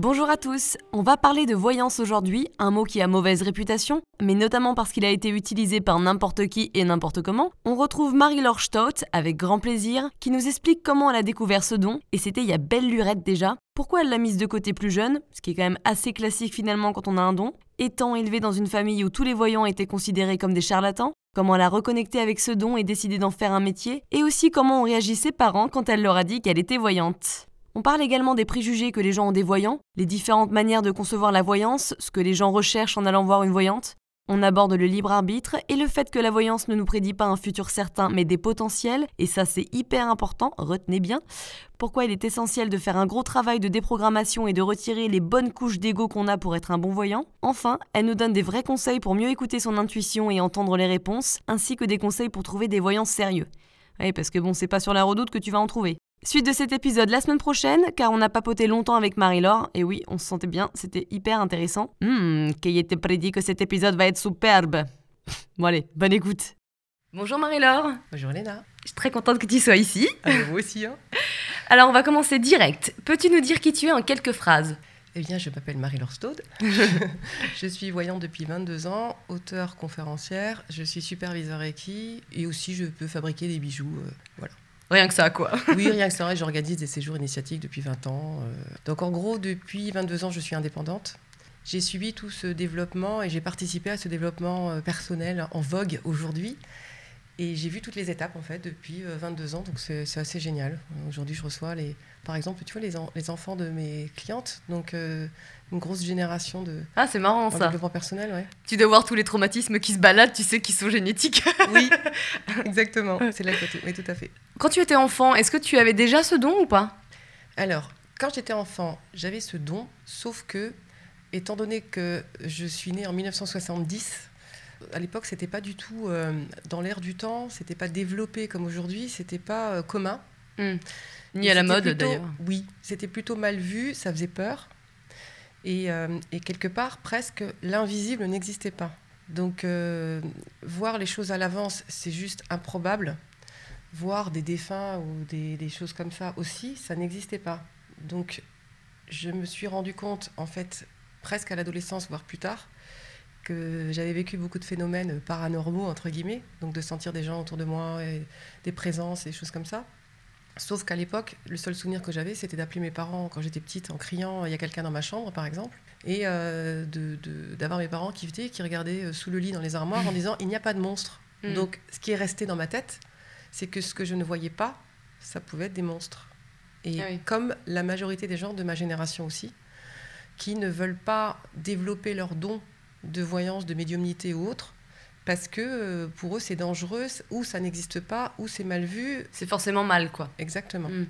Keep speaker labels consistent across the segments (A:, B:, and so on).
A: Bonjour à tous, on va parler de voyance aujourd'hui, un mot qui a mauvaise réputation, mais notamment parce qu'il a été utilisé par n'importe qui et n'importe comment. On retrouve Marie-Laure Stott, avec grand plaisir, qui nous explique comment elle a découvert ce don, et c'était il y a belle lurette déjà, pourquoi elle l'a mise de côté plus jeune, ce qui est quand même assez classique finalement quand on a un don, étant élevée dans une famille où tous les voyants étaient considérés comme des charlatans, comment elle a reconnecté avec ce don et décidé d'en faire un métier, et aussi comment ont réagi ses parents quand elle leur a dit qu'elle était voyante. On parle également des préjugés que les gens ont des voyants, les différentes manières de concevoir la voyance, ce que les gens recherchent en allant voir une voyante. On aborde le libre arbitre et le fait que la voyance ne nous prédit pas un futur certain mais des potentiels, et ça c'est hyper important, retenez bien. Pourquoi il est essentiel de faire un gros travail de déprogrammation et de retirer les bonnes couches d'ego qu'on a pour être un bon voyant? Enfin, elle nous donne des vrais conseils pour mieux écouter son intuition et entendre les réponses, ainsi que des conseils pour trouver des voyants sérieux. Oui, parce que bon, c'est pas sur la redoute que tu vas en trouver. Suite de cet épisode la semaine prochaine, car on a papoté longtemps avec Marie-Laure, et oui, on se sentait bien, c'était hyper intéressant. Hum, qui était prédit que cet épisode va être superbe. bon allez, bonne écoute. Bonjour Marie-Laure.
B: Bonjour Léna.
A: Je suis très contente que tu sois ici.
B: Ah, vous aussi, hein
A: Alors on va commencer direct. Peux-tu nous dire qui tu es en quelques phrases?
B: Eh bien, je m'appelle Marie-Laure Staude. je suis voyante depuis 22 ans, auteure conférencière. Je suis superviseur Reiki et aussi je peux fabriquer des bijoux. Euh, voilà.
A: Rien que ça, quoi.
B: oui, rien que ça. J'organise des séjours initiatiques depuis 20 ans. Euh. Donc, en gros, depuis 22 ans, je suis indépendante. J'ai suivi tout ce développement et j'ai participé à ce développement euh, personnel en vogue aujourd'hui. Et j'ai vu toutes les étapes, en fait, depuis 22 euh, ans. Donc, c'est assez génial. Aujourd'hui, je reçois, les, par exemple, tu vois, les, les enfants de mes clientes. Donc, une grosse génération de
A: ah c'est marrant ça.
B: développement personnel ouais.
A: Tu dois voir tous les traumatismes qui se baladent tu sais qui sont génétiques.
B: Oui exactement. C'est là que oui tout à fait.
A: Quand tu étais enfant est-ce que tu avais déjà ce don ou pas?
B: Alors quand j'étais enfant j'avais ce don sauf que étant donné que je suis née en 1970 à l'époque c'était pas du tout euh, dans l'air du temps c'était pas développé comme aujourd'hui c'était pas euh, commun.
A: Hmm. ni à la mode d'ailleurs.
B: Oui c'était plutôt mal vu ça faisait peur euh, et, quelque part, presque, l'invisible n'existait pas. Donc, euh, voir les choses à l'avance, c'est juste improbable. Voir des défunts ou des, choses comme ça aussi, ça n'existait pas. Donc, je me suis rendu compte, en fait, presque à l'adolescence, voire plus tard, que j'avais vécu beaucoup de phénomènes paranormaux, entre guillemets, donc de sentir des gens autour de moi, et des présences et des choses comme ça. Sauf qu'à l'époque, le seul souvenir que j'avais, c'était d'appeler mes parents quand j'étais petite en criant il y a quelqu'un dans ma chambre, par exemple, et euh, d'avoir mes parents qui venaient, qui regardaient euh, sous le lit dans les armoires en disant il n'y a pas de monstre. Mm. Donc, ce qui est resté dans ma tête, c'est que ce que je ne voyais pas, ça pouvait être des monstres. Et ah comme la majorité des gens de ma génération aussi, qui ne veulent pas développer leurs dons de voyance, de médiumnité ou autre, parce que euh, pour eux c'est dangereux, ou ça n'existe pas, ou c'est mal vu.
A: C'est forcément mal, quoi.
B: Exactement. Mm.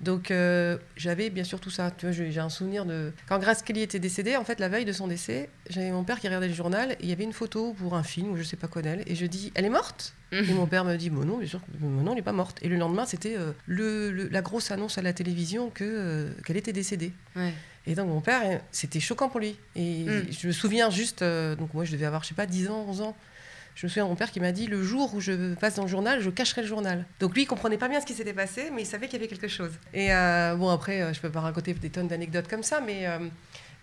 B: Donc euh, j'avais bien sûr tout ça. Tu vois, j'ai un souvenir de quand Grace Kelly était décédée. En fait, la veille de son décès, j'avais mon père qui regardait le journal et il y avait une photo pour un film ou je sais pas quoi d'elle. Et je dis, elle est morte? Mm. Et mon père me dit, bon non, bien sûr, non, elle n'est pas morte. Et le lendemain, c'était euh, le, la grosse annonce à la télévision que qu'elle était décédée. Et donc mon père, c'était choquant pour lui. Et mm. je me souviens juste, donc moi je devais avoir, je sais pas, 10 ans, 11 ans. Je me souviens de mon père qui m'a dit le jour où je passe dans le journal, je cacherai le journal. Donc lui, il comprenait pas bien ce qui s'était passé, mais il savait qu'il y avait quelque chose. Et euh, bon, après, euh, je peux pas raconter des tonnes d'anecdotes comme ça, mais euh,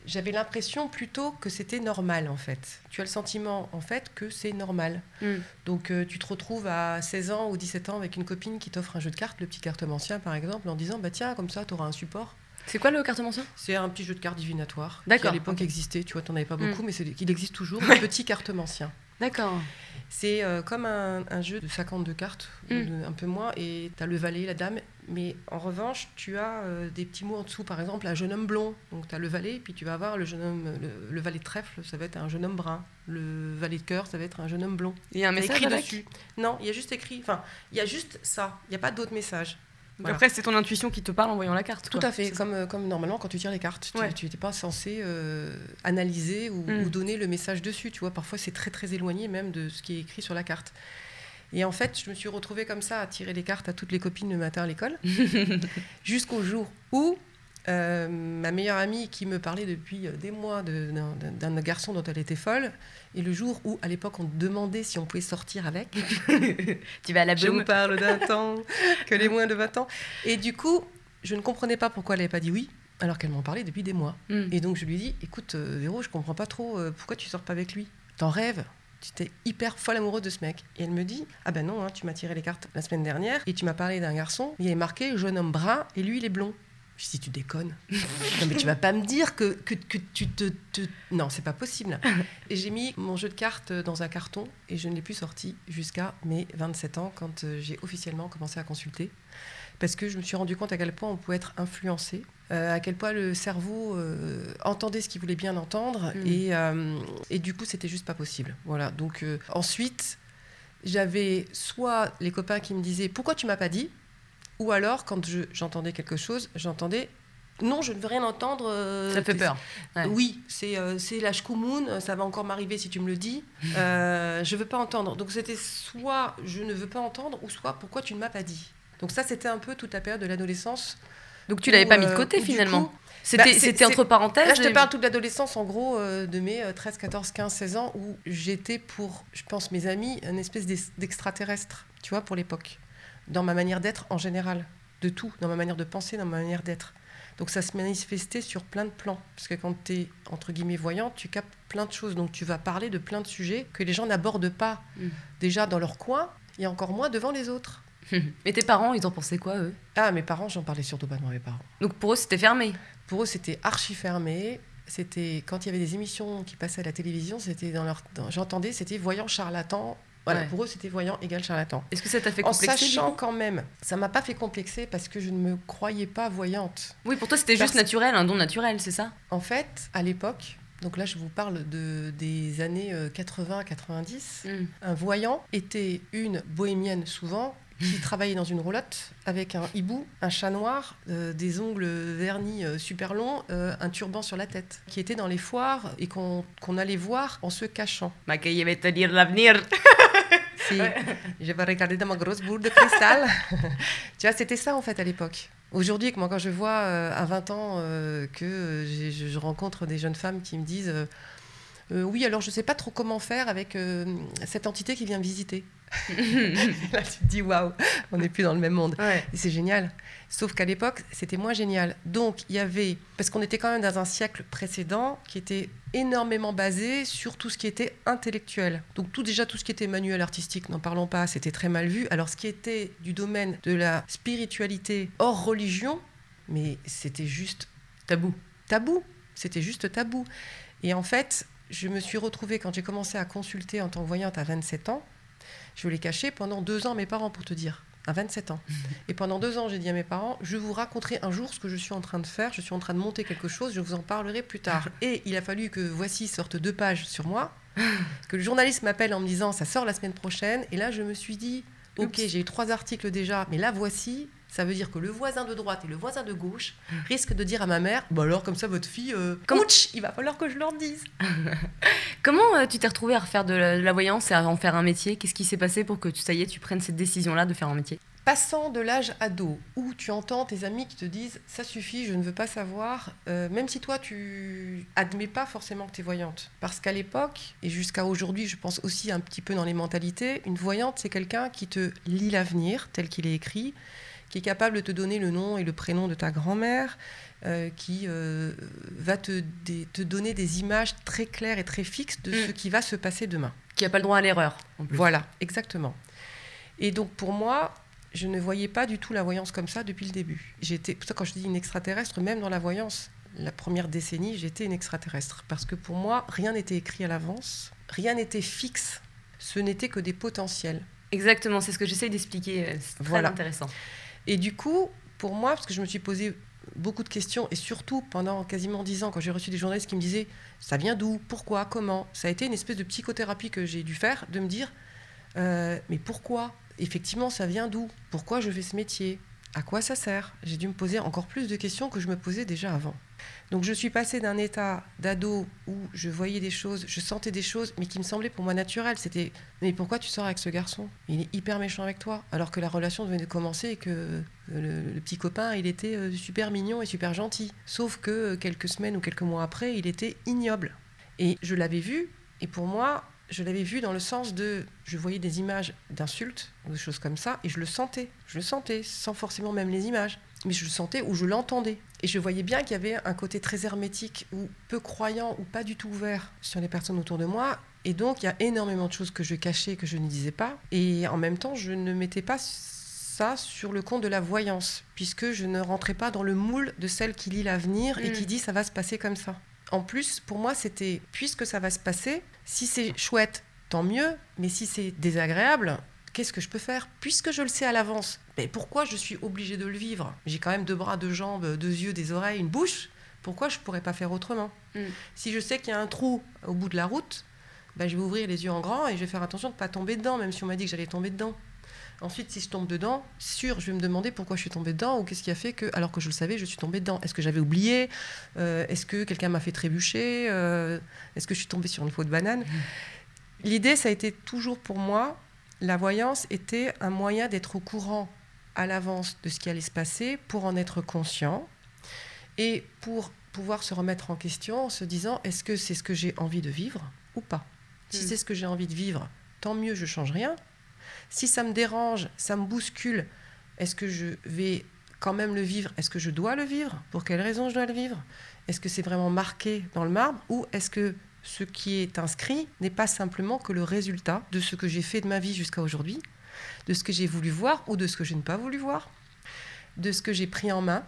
B: j'avais l'impression plutôt que c'était normal en fait. Tu as le sentiment en fait que c'est normal. Hmm. Donc tu te retrouves à 16 ans ou 17 ans avec une copine qui t'offre un jeu de cartes, le petit cartomancien par exemple, en disant bah tiens comme ça tu auras un support.
A: C'est quoi le cartomancien?
B: C'est un petit jeu de cartes divinatoire.
A: D'accord. Qui
B: à l'époque existait, tu vois, t'en avais pas hmm. beaucoup, mais il existe toujours, le petit cartomancien.
A: D'accord.
B: C'est euh, comme un, jeu de 52 cartes, mm. un peu moins, et tu as le valet, la dame, Mais en revanche, tu as euh, des petits mots en dessous, par exemple, un jeune homme blond. Donc tu as le valet, puis tu vas avoir le jeune homme, le, valet de trèfle, ça va être un jeune homme brun. Le valet de cœur, ça va être un jeune homme blond.
A: Il y a un message
B: écrit dessus. Non, il y a juste écrit. Enfin, il y a juste ça. Il n'y a pas d'autre
A: Après, c'est ton intuition qui te parle en voyant la carte.
B: Tout à fait, comme, euh, comme normalement quand tu tires les cartes. Tu n'étais pas censé euh, analyser ou, mm. ou, donner le message dessus. Tu vois, parfois c'est très très éloigné même de ce qui est écrit sur la carte. Et en fait, je me suis retrouvée comme ça à tirer les cartes à toutes les copines le matin à l'école, jusqu'au jour où euh, ma meilleure amie qui me parlait depuis des mois d'un garçon dont elle était folle, et le jour où, à l'époque, on demandait si on pouvait sortir avec.
A: tu vas la
B: Je vous parle d'un temps que les moins de 20 ans. Et du coup, je ne comprenais pas pourquoi elle n'avait pas dit oui, alors qu'elle m'en parlait depuis des mois. Hmm. Et donc, je lui dit écoute, euh, Véro, je comprends pas trop, euh, pourquoi tu sors pas avec lui? T'en rêves? Tu étais hyper folle amoureuse de ce mec. Et elle me dit Ah ben non, hein, tu m'as tiré les cartes la semaine dernière et tu m'as parlé d'un garçon, il est marqué jeune homme brun et lui il est blond. Je dis, tu déconnes. non, mais tu vas pas me dire que, que, que tu te, te... Non, c'est pas possible. Et j'ai mis mon jeu de cartes dans un carton et je ne l'ai plus sorti jusqu'à mes 27 ans quand euh, j'ai officiellement commencé à consulter. Parce que je me suis rendu compte à quel point on pouvait être influencé euh, à quel point le cerveau euh, entendait ce qu'il voulait bien entendre mm. et, euh, et, du coup c'était juste pas possible voilà donc ensuite j'avais soit les copains qui me disaient pourquoi tu m'as pas dit? Ou alors quand j'entendais quelque chose j'entendais non, je ne veux rien entendre.
A: ça fait peur.
B: Oui, c'est c'est la shkumoun, ça va encore m'arriver si tu me le dis. euh, je veux pas entendre. Donc c'était soit je ne veux pas entendre, ou soit pourquoi tu ne m'as pas dit. Donc ça, c'était un peu toute la période de l'adolescence
A: donc tu l'avais pas mis de côté finalement C'était bah, entre parenthèses
B: Là, je te parle toute l'adolescence, en gros, euh, de mes 13, 14, 15, 16 ans, où j'étais pour, je pense, mes amis, une espèce d'extraterrestre, tu vois, pour l'époque. Dans ma manière d'être en général, de tout, dans ma manière de penser, dans ma manière d'être. Donc ça se manifestait sur plein de plans. Parce que quand tu es, entre guillemets, voyant, tu captes plein de choses. Donc tu vas parler de plein de sujets que les gens n'abordent pas mm. déjà dans leur coin, et encore moins devant les autres.
A: Mais tes parents, ils en pensaient quoi, eux?
B: Ah, mes parents, j'en parlais surtout pas de mes parents.
A: Donc pour eux, c'était fermé?
B: Pour eux, c'était archi fermé. C'était quand il y avait des émissions qui passaient à la télévision, c'était dans leur, j'entendais, c'était voyant charlatan. Voilà, pour eux, c'était voyant égal charlatan.
A: Est-ce que ça t'a fait complexer
B: En sachant quand même, ça m'a pas fait complexer parce que je ne me croyais pas voyante.
A: Oui, pour toi, c'était juste naturel, un don naturel, c'est ça?
B: En fait, à l'époque, donc là, je vous parle de, des années 80-90. Euh, hmm. Un voyant était une bohémienne souvent qui travaillait dans une roulotte avec un hibou, un chat noir, euh, des ongles vernis euh, super longs, euh, un turban sur la tête, qui était dans les foires et qu'on allait voir en se cachant.
A: Ma dire l'avenir.
B: si, je vais regarder dans ma grosse boule de cristal. tu vois, c'était ça en fait à l'époque. Aujourd'hui, moi, quand je vois à 20 ans que je, rencontre des jeunes femmes qui me disent Oui, alors je ne sais pas trop comment faire avec cette entité qui vient visiter. Là, tu te dis, waouh, on n'est plus dans le même monde. Et c'est génial. Sauf qu'à l'époque, c'était moins génial. Donc, il y avait, parce qu'on était quand même dans un siècle précédent qui était énormément basé sur tout ce qui était intellectuel. Donc, tout déjà, tout ce qui était manuel artistique, n'en parlons pas, c'était très mal vu. Alors, ce qui était du domaine de la spiritualité hors religion, mais c'était juste
A: tabou.
B: Tabou. C'était juste tabou. Et en fait, je me suis retrouvée, quand j'ai commencé à consulter en tant que voyante à 27 ans, je l'ai caché pendant deux ans à mes parents, pour te dire, à 27 ans. Et pendant deux ans, j'ai dit à mes parents, je vous raconterai un jour ce que je suis en train de faire, je suis en train de monter quelque chose, je vous en parlerai plus tard. Et il a fallu que Voici sorte deux pages sur moi, que le journaliste m'appelle en me disant, ça sort la semaine prochaine. Et là, je me suis dit, ok, j'ai eu trois articles déjà, mais là, voici, ça veut dire que le voisin de droite et le voisin de gauche risquent de dire à ma mère Bah alors, comme ça, votre fille, euh, il va falloir que je leur dise.
A: Comment euh, tu t'es retrouvée à refaire de la, voyance et à en faire un métier? Qu'est-ce qui s'est passé pour que tu, ça y est, tu prennes cette décision-là de faire un métier?
B: Passant de l'âge ado, où tu entends tes amis qui te disent ça suffit, je ne veux pas savoir, euh, même si toi tu admets pas forcément que tu es voyante. Parce qu'à l'époque, et jusqu'à aujourd'hui, je pense aussi un petit peu dans les mentalités, une voyante, c'est quelqu'un qui te lit l'avenir tel qu'il est écrit, qui est capable de te donner le nom et le prénom de ta grand-mère, euh, qui euh, va te, te, donner des images très claires et très fixes de ce mm. qui va se passer demain.
A: Qui n'a pas le droit à l'erreur.
B: Voilà, exactement. Et donc pour moi, je ne voyais pas du tout la voyance comme ça depuis le début. J'étais, quand je dis une extraterrestre, même dans la voyance, la première décennie, j'étais une extraterrestre. Parce que pour moi, rien n'était écrit à l'avance, rien n'était fixe, ce n'était que des potentiels.
A: Exactement, c'est ce que j'essaie d'expliquer. C'est très intéressant.
B: Et du coup, pour moi, parce que je me suis posé beaucoup de questions, et surtout pendant quasiment dix ans, quand j'ai reçu des journalistes qui me disaient ça vient d'où, pourquoi, comment, ça a été une espèce de psychothérapie que j'ai dû faire, de me dire euh, mais pourquoi Effectivement, ça vient d'où Pourquoi je fais ce métier? À quoi ça sert? J'ai dû me poser encore plus de questions que je me posais déjà avant. Donc je suis passée d'un état d'ado où je voyais des choses, je sentais des choses, mais qui me semblaient pour moi naturelles. C'était mais pourquoi tu sors avec ce garçon? Il est hyper méchant avec toi, alors que la relation venait de commencer et que euh, le, petit copain, il était euh, super mignon et super gentil. Sauf que euh, quelques semaines ou quelques mois après, il était ignoble. Et je l'avais vu, et pour moi, je l'avais vu dans le sens de, je voyais des images d'insultes, des choses comme ça, et je le sentais. Je le sentais, sans forcément même les images. Mais je le sentais ou je l'entendais. Et je voyais bien qu'il y avait un côté très hermétique ou peu croyant ou pas du tout ouvert sur les personnes autour de moi. Et donc, il y a énormément de choses que je cachais, que je ne disais pas. Et en même temps, je ne mettais pas ça sur le compte de la voyance, puisque je ne rentrais pas dans le moule de celle qui lit l'avenir et qui mm. dit ça va se passer comme ça. En plus, pour moi, c'était puisque ça va se passer, si c'est chouette, tant mieux, mais si c'est désagréable, qu'est-ce que je peux faire? Puisque je le sais à l'avance, mais pourquoi je suis obligée de le vivre? J'ai quand même deux bras, deux jambes, deux yeux, des oreilles, une bouche. Pourquoi je ne pourrais pas faire autrement? Mm. Si je sais qu'il y a un trou au bout de la route, ben, je vais ouvrir les yeux en grand et je vais faire attention de ne pas tomber dedans, même si on m'a dit que j'allais tomber dedans. Ensuite, si je tombe dedans, sûr, je vais me demander pourquoi je suis tombée dedans ou qu'est-ce qui a fait que, alors que je le savais, je suis tombée dedans. Est-ce que j'avais oublié? Euh, Est-ce que quelqu'un m'a fait trébucher? Euh, Est-ce que je suis tombée sur une faute de banane? Mmh. L'idée, ça a été toujours pour moi, la voyance était un moyen d'être au courant à l'avance de ce qui allait se passer pour en être conscient et pour pouvoir se remettre en question en se disant est-ce que c'est ce que j'ai envie de vivre ou pas? Si mmh. c'est ce que j'ai envie de vivre, tant mieux, je change rien. Si ça me dérange, ça me bouscule, est-ce que je vais quand même le vivre? Est-ce que je dois le vivre? Pour quelle raison je dois le vivre? Est-ce que c'est vraiment marqué dans le marbre? Ou est-ce que ce qui est inscrit n'est pas simplement que le résultat de ce que j'ai fait de ma vie jusqu'à aujourd'hui, de ce que j'ai voulu voir ou de ce que je n'ai pas voulu voir, de ce que j'ai pris en main,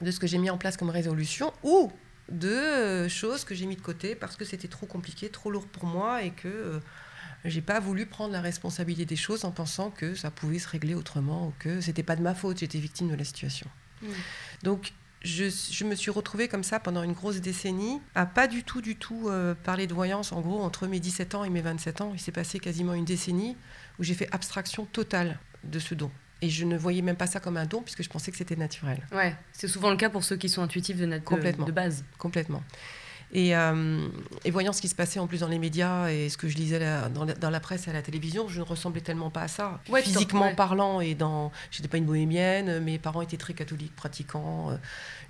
B: de ce que j'ai mis en place comme résolution, ou de euh, choses que j'ai mis de côté parce que c'était trop compliqué, trop lourd pour moi et que euh, j'ai pas voulu prendre la responsabilité des choses en pensant que ça pouvait se régler autrement ou que c'était pas de ma faute, j'étais victime de la situation. Mm. Donc je, me suis retrouvée comme ça pendant une grosse décennie, à pas du tout, du tout euh, parler de voyance. En gros, entre mes 17 ans et mes 27 ans, il s'est passé quasiment une décennie où j'ai fait abstraction totale de ce don. Et je ne voyais même pas ça comme un don puisque je pensais que c'était naturel.
A: Ouais, c'est souvent le cas pour ceux qui sont intuitifs de, notre, de base.
B: Complètement. Euh, et, voyant ce qui se passait en plus dans les médias et ce que je lisais dans, la, presse et à la télévision, je ne ressemblais tellement pas à ça. Physiquement parlant, et dans, j'étais pas une bohémienne, mes parents étaient très catholiques, pratiquants, euh,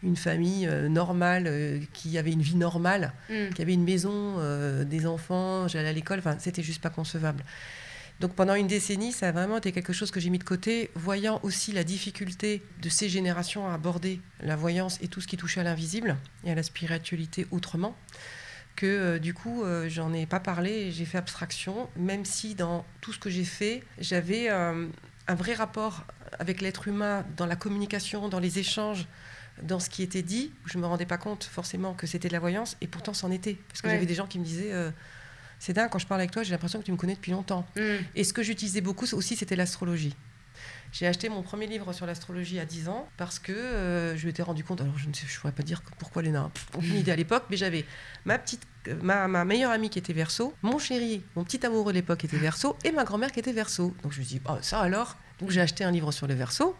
B: une famille euh, normale, qui avait une vie normale, mm. qui avait une maison, des enfants, j'allais à l'école, enfin, c'était juste pas concevable. Donc pendant une décennie, ça a vraiment été quelque chose que j'ai mis de côté, voyant aussi la difficulté de ces générations à aborder la voyance et tout ce qui touchait à l'invisible et à la spiritualité autrement, que euh, du coup, euh, j'en ai pas parlé, j'ai fait abstraction, même si dans tout ce que j'ai fait, j'avais euh, un vrai rapport avec l'être humain dans la communication, dans les échanges, dans ce qui était dit, je ne me rendais pas compte forcément que c'était de la voyance, et pourtant c'en était. Parce que j'avais des gens qui me disaient c'est dingue, quand je parle avec toi, j'ai l'impression que tu me connais depuis longtemps. Mm. Et ce que j'utilisais beaucoup aussi, c'était l'astrologie. J'ai acheté mon premier livre sur l'astrologie à 10 ans parce que euh, je m'étais rendu compte, alors je ne sais, je pourrais pas dire pourquoi les nains, aucune idée à l'époque, mais j'avais ma petite, ma, ma, meilleure amie qui était verso, mon chéri, mon petit amoureux de l'époque était verso, et ma grand-mère qui était verso. Donc je me suis dit, oh, ça alors? Donc j'ai acheté un livre sur le verso.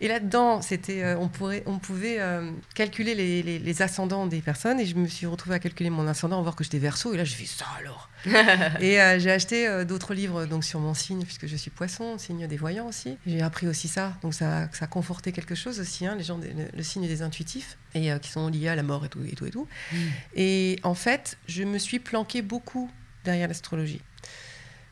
B: Et là-dedans, c'était, euh, on, pourrait, on pouvait euh, calculer les, ascendants des personnes. Et je me suis retrouvée à calculer mon ascendant, voir que j'étais verso. Et là, j'ai fait ça alors? et euh, j'ai acheté d'autres livres donc sur mon signe, puisque je suis poisson, signe des voyants aussi. J'ai appris aussi ça. Donc ça, ça a conforté quelque chose aussi, hein, les gens, le, signe des intuitifs, et qui sont liés à la mort et tout et tout. Et, tout. Mm. et en fait, je me suis planquée beaucoup derrière l'astrologie.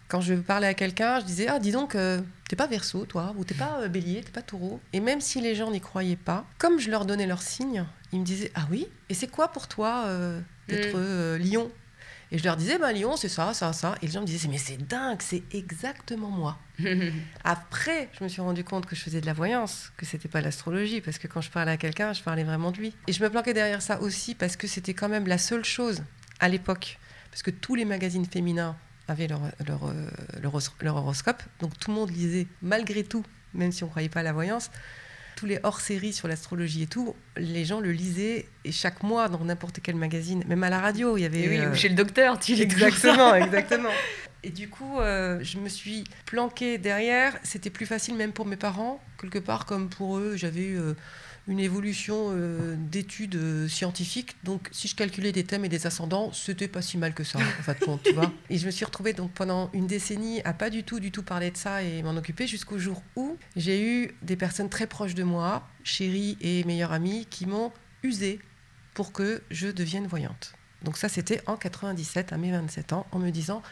B: Quand je parlais à quelqu'un, je disais Ah, dis donc, euh, t'es pas verso, toi, ou t'es pas euh, bélier, t'es pas taureau. Et même si les gens n'y croyaient pas, comme je leur donnais leur signe, ils me disaient Ah oui Et c'est quoi pour toi euh, d'être mm. lion? Et je leur disais Bah, lion, c'est ça, ça, ça. Et les gens me disaient Mais c'est dingue, c'est exactement moi. Après, je me suis rendu compte que je faisais de la voyance, que c'était pas l'astrologie, parce que quand je parlais à quelqu'un, je parlais vraiment de lui. Et je me planquais derrière ça aussi parce que c'était quand même la seule chose à l'époque. Parce que tous les magazines féminins avaient leur, leur, euh, leur, horoscope. Donc tout le monde lisait malgré tout même si on ne croyait pas à la voyance, tous les hors-séries sur l'astrologie et tout, les gens le lisaient et chaque mois dans n'importe quel magazine, même à la radio, il y avait.
A: Et oui, euh, chez le docteur, tu lis
B: Exactement, exactement. Et du coup, euh, je me suis planquée derrière. C'était plus facile même pour mes parents, quelque part comme pour eux. J'avais euh, une évolution euh, d'études euh, scientifiques. Donc, si je calculais des thèmes et des ascendants, c'était pas si mal que ça, en fait, tu vois. Et je me suis retrouvée donc pendant une décennie à pas du tout, du tout parler de ça et m'en occuper jusqu'au jour où j'ai eu des personnes très proches de moi, chéries et meilleures amies, qui m'ont usé pour que je devienne voyante. Donc ça, c'était en 97, à mes 27 ans, en me disant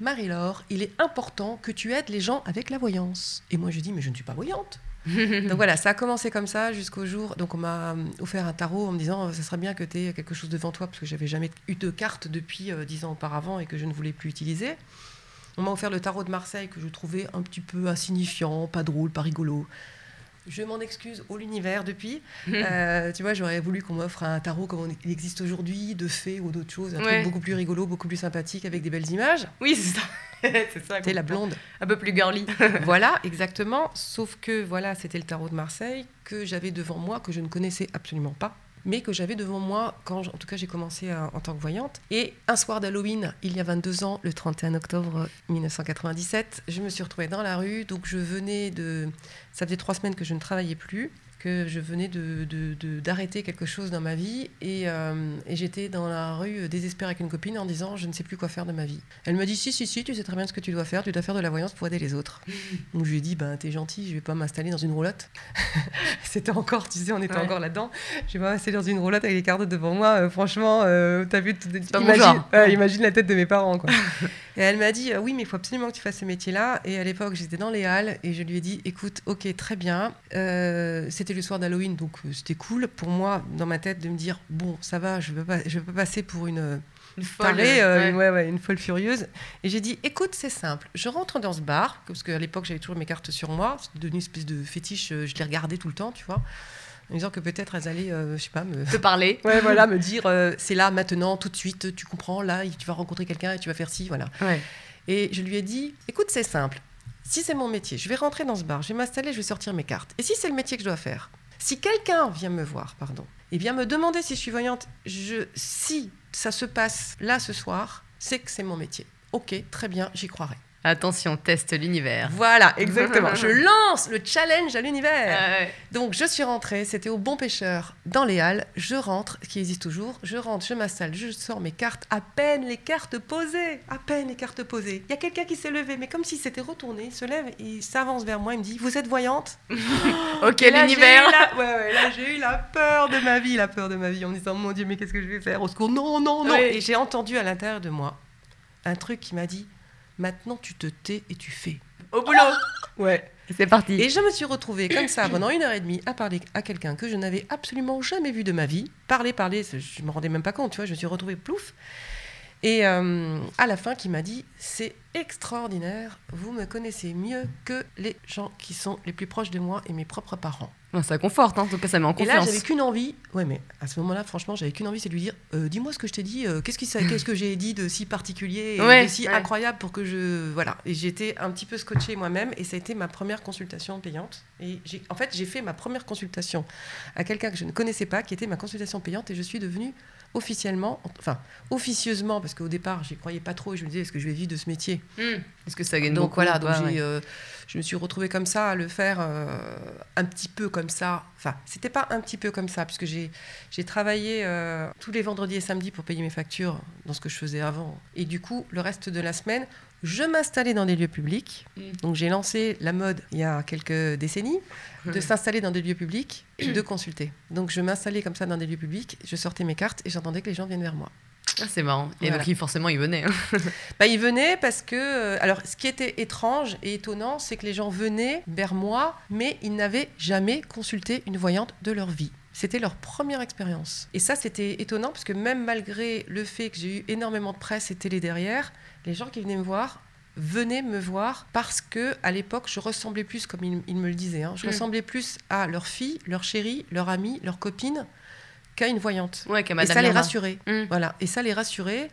B: Marie-Laure, il est important que tu aides les gens avec la voyance. Et moi, je dis, mais je ne suis pas voyante. donc voilà, ça a commencé comme ça jusqu'au jour. Donc on m'a offert un tarot en me disant ça serait bien que tu aies quelque chose devant toi parce que j'avais jamais eu de carte depuis euh, dix ans auparavant et que je ne voulais plus utiliser. On m'a offert le tarot de Marseille que je trouvais un petit peu insignifiant, pas drôle, pas rigolo. Je m'en excuse au l'univers depuis. Euh, tu vois, j'aurais voulu qu'on m'offre un tarot comme il existe aujourd'hui, de fées ou d'autres choses, un truc beaucoup plus rigolo, beaucoup plus sympathique, avec des belles images.
A: Oui, c'est ça.
B: c'est ça. T'es la blonde.
A: Un peu plus girly.
B: voilà, exactement. Sauf que voilà, c'était le tarot de Marseille que j'avais devant moi, que je ne connaissais absolument pas mais que j'avais devant moi quand, en tout cas, j'ai commencé en tant que voyante. Et un soir d'Halloween, il y a 22 ans, le 31 octobre 1997, je me suis retrouvée dans la rue. Donc, je venais de. Ça faisait trois semaines que je ne travaillais plus que je venais d'arrêter de, quelque chose dans ma vie euh, et, j'étais dans la rue désespérée avec une copine en disant je ne sais plus quoi faire de ma vie. Elle me dit si si si tu sais très bien ce que tu dois faire, tu dois faire de la voyance pour aider les autres. Donc je lui ai dit ben t'es gentil, je vais pas m'installer dans une roulotte. C'était encore, tu sais, on était encore là-dedans. Je vais pas m'installer dans une roulotte avec les cartes devant moi. Euh, franchement, euh, t'as vu, imagine, imagine la tête de mes parents quoi. Et elle m'a dit oui mais il faut absolument que tu fasses ce métier-là. Et à l'époque j'étais dans les halles et je lui ai dit écoute ok très bien, c'était le soir d'Halloween, donc euh, c'était cool pour moi, dans ma tête, de me dire bon, ça va, je ne vais, pas passer pour une. Une folle, euh, Une, ouais, une folle furieuse. Et j'ai dit, écoute, c'est simple. Je rentre dans ce bar, parce qu'à l'époque, j'avais toujours mes cartes sur moi. C'était devenu une espèce de fétiche. Euh, je les regardais tout le temps, tu vois. En disant que peut-être elles allaient, je sais pas, me...
A: Te parler.
B: ouais, voilà, me dire, c'est là, maintenant, tout de suite, tu comprends, là, tu vas rencontrer quelqu'un et tu vas faire ci, voilà. Et je lui ai dit, écoute, c'est simple si c'est mon métier, je vais rentrer dans ce bar, je vais m'installer, je vais sortir mes cartes. Et si c'est le métier que je dois faire, si quelqu'un vient me voir, pardon, et vient me demander si je suis voyante, je, si ça se passe là ce soir, c'est que c'est mon métier. Ok, très bien, j'y croirai.
A: Attention, teste l'univers.
B: Voilà, exactement. je lance le challenge à l'univers. Donc je suis rentrée, c'était au Bon Pêcheur dans les Halles. Je rentre, qui existe toujours. Je rentre, je m'installe, je sors mes cartes. À peine les cartes posées, à peine les cartes posées. Il y a quelqu'un qui s'est levé, mais comme s'il s'était retourné, il se lève, il s'avance vers moi, il me dit Vous êtes voyante?
A: Ok, l'univers.
B: là j'ai eu la peur de ma vie, la peur de ma vie, en me disant Mon Dieu, mais qu'est-ce que je vais faire Au secours, non, non, non. Et j'ai entendu à l'intérieur de moi un truc qui m'a dit Maintenant, tu te tais et tu fais.
A: Au boulot
B: Ouais.
A: C'est parti.
B: Et je me suis retrouvée comme ça pendant une heure et demie à parler à quelqu'un que je n'avais absolument jamais vu de ma vie. Parler, parler, je me rendais même pas compte, tu vois, je me suis retrouvée plouf. Et euh, à la fin, qui m'a dit C'est extraordinaire, vous me connaissez mieux que les gens qui sont les plus proches de moi et mes propres parents.
A: Ça conforte, hein. en tout cas, ça met en confiance.
B: Et là, j'avais qu'une envie. Ouais, mais à ce moment-là, franchement, j'avais qu'une envie, c'est de lui dire euh, Dis-moi ce que je t'ai dit, euh, qu'est-ce, qu'est-ce que j'ai dit de si particulier et de si incroyable pour que je. Voilà. Et j'étais un petit peu scotchée moi-même, et ça a été ma première consultation payante. Et j'ai, en fait, j'ai fait ma première consultation à quelqu'un que je ne connaissais pas, qui était ma consultation payante, et je suis devenue officiellement, enfin officieusement, parce qu'au départ, j'y croyais pas trop, et je me disais, est-ce que je vais vivre de ce métier
A: hmm. Est-ce que ça gagne
B: donc,
A: beaucoup
B: voilà, donc euh, je me suis retrouvée comme ça à le faire euh, un petit peu comme ça. Enfin, c'était pas un petit peu comme ça, puisque j'ai, j'ai travaillé euh, tous les vendredis et samedis pour payer mes factures dans ce que je faisais avant. Et du coup, le reste de la semaine, je m'installais dans des lieux publics. Mm. Donc j'ai lancé la mode il y a quelques décennies de s'installer dans des lieux publics et de consulter. Donc je m'installais comme ça dans des lieux publics, je sortais mes cartes et j'entendais que les gens viennent vers moi.
A: Ah, c'est marrant. Et donc, forcément, ils venaient. Hein.
B: bah, ils venaient parce que. Euh, alors, ce qui était étrange et étonnant, c'est que les gens venaient vers moi, mais ils n'avaient jamais consulté une voyante de leur vie. C'était leur première expérience. Et ça, c'était étonnant parce que même malgré le fait que j'ai eu énormément de presse et télé derrière, les gens qui venaient me voir venaient me voir parce que à l'époque je ressemblais plus comme ils, me le disaient hein, je mm. ressemblais plus à leur fille leur chérie leur amie leur copine qu'à une voyante.
A: Ouais,
B: et ça les rassurait. Mm. voilà. Et ça les rassurait.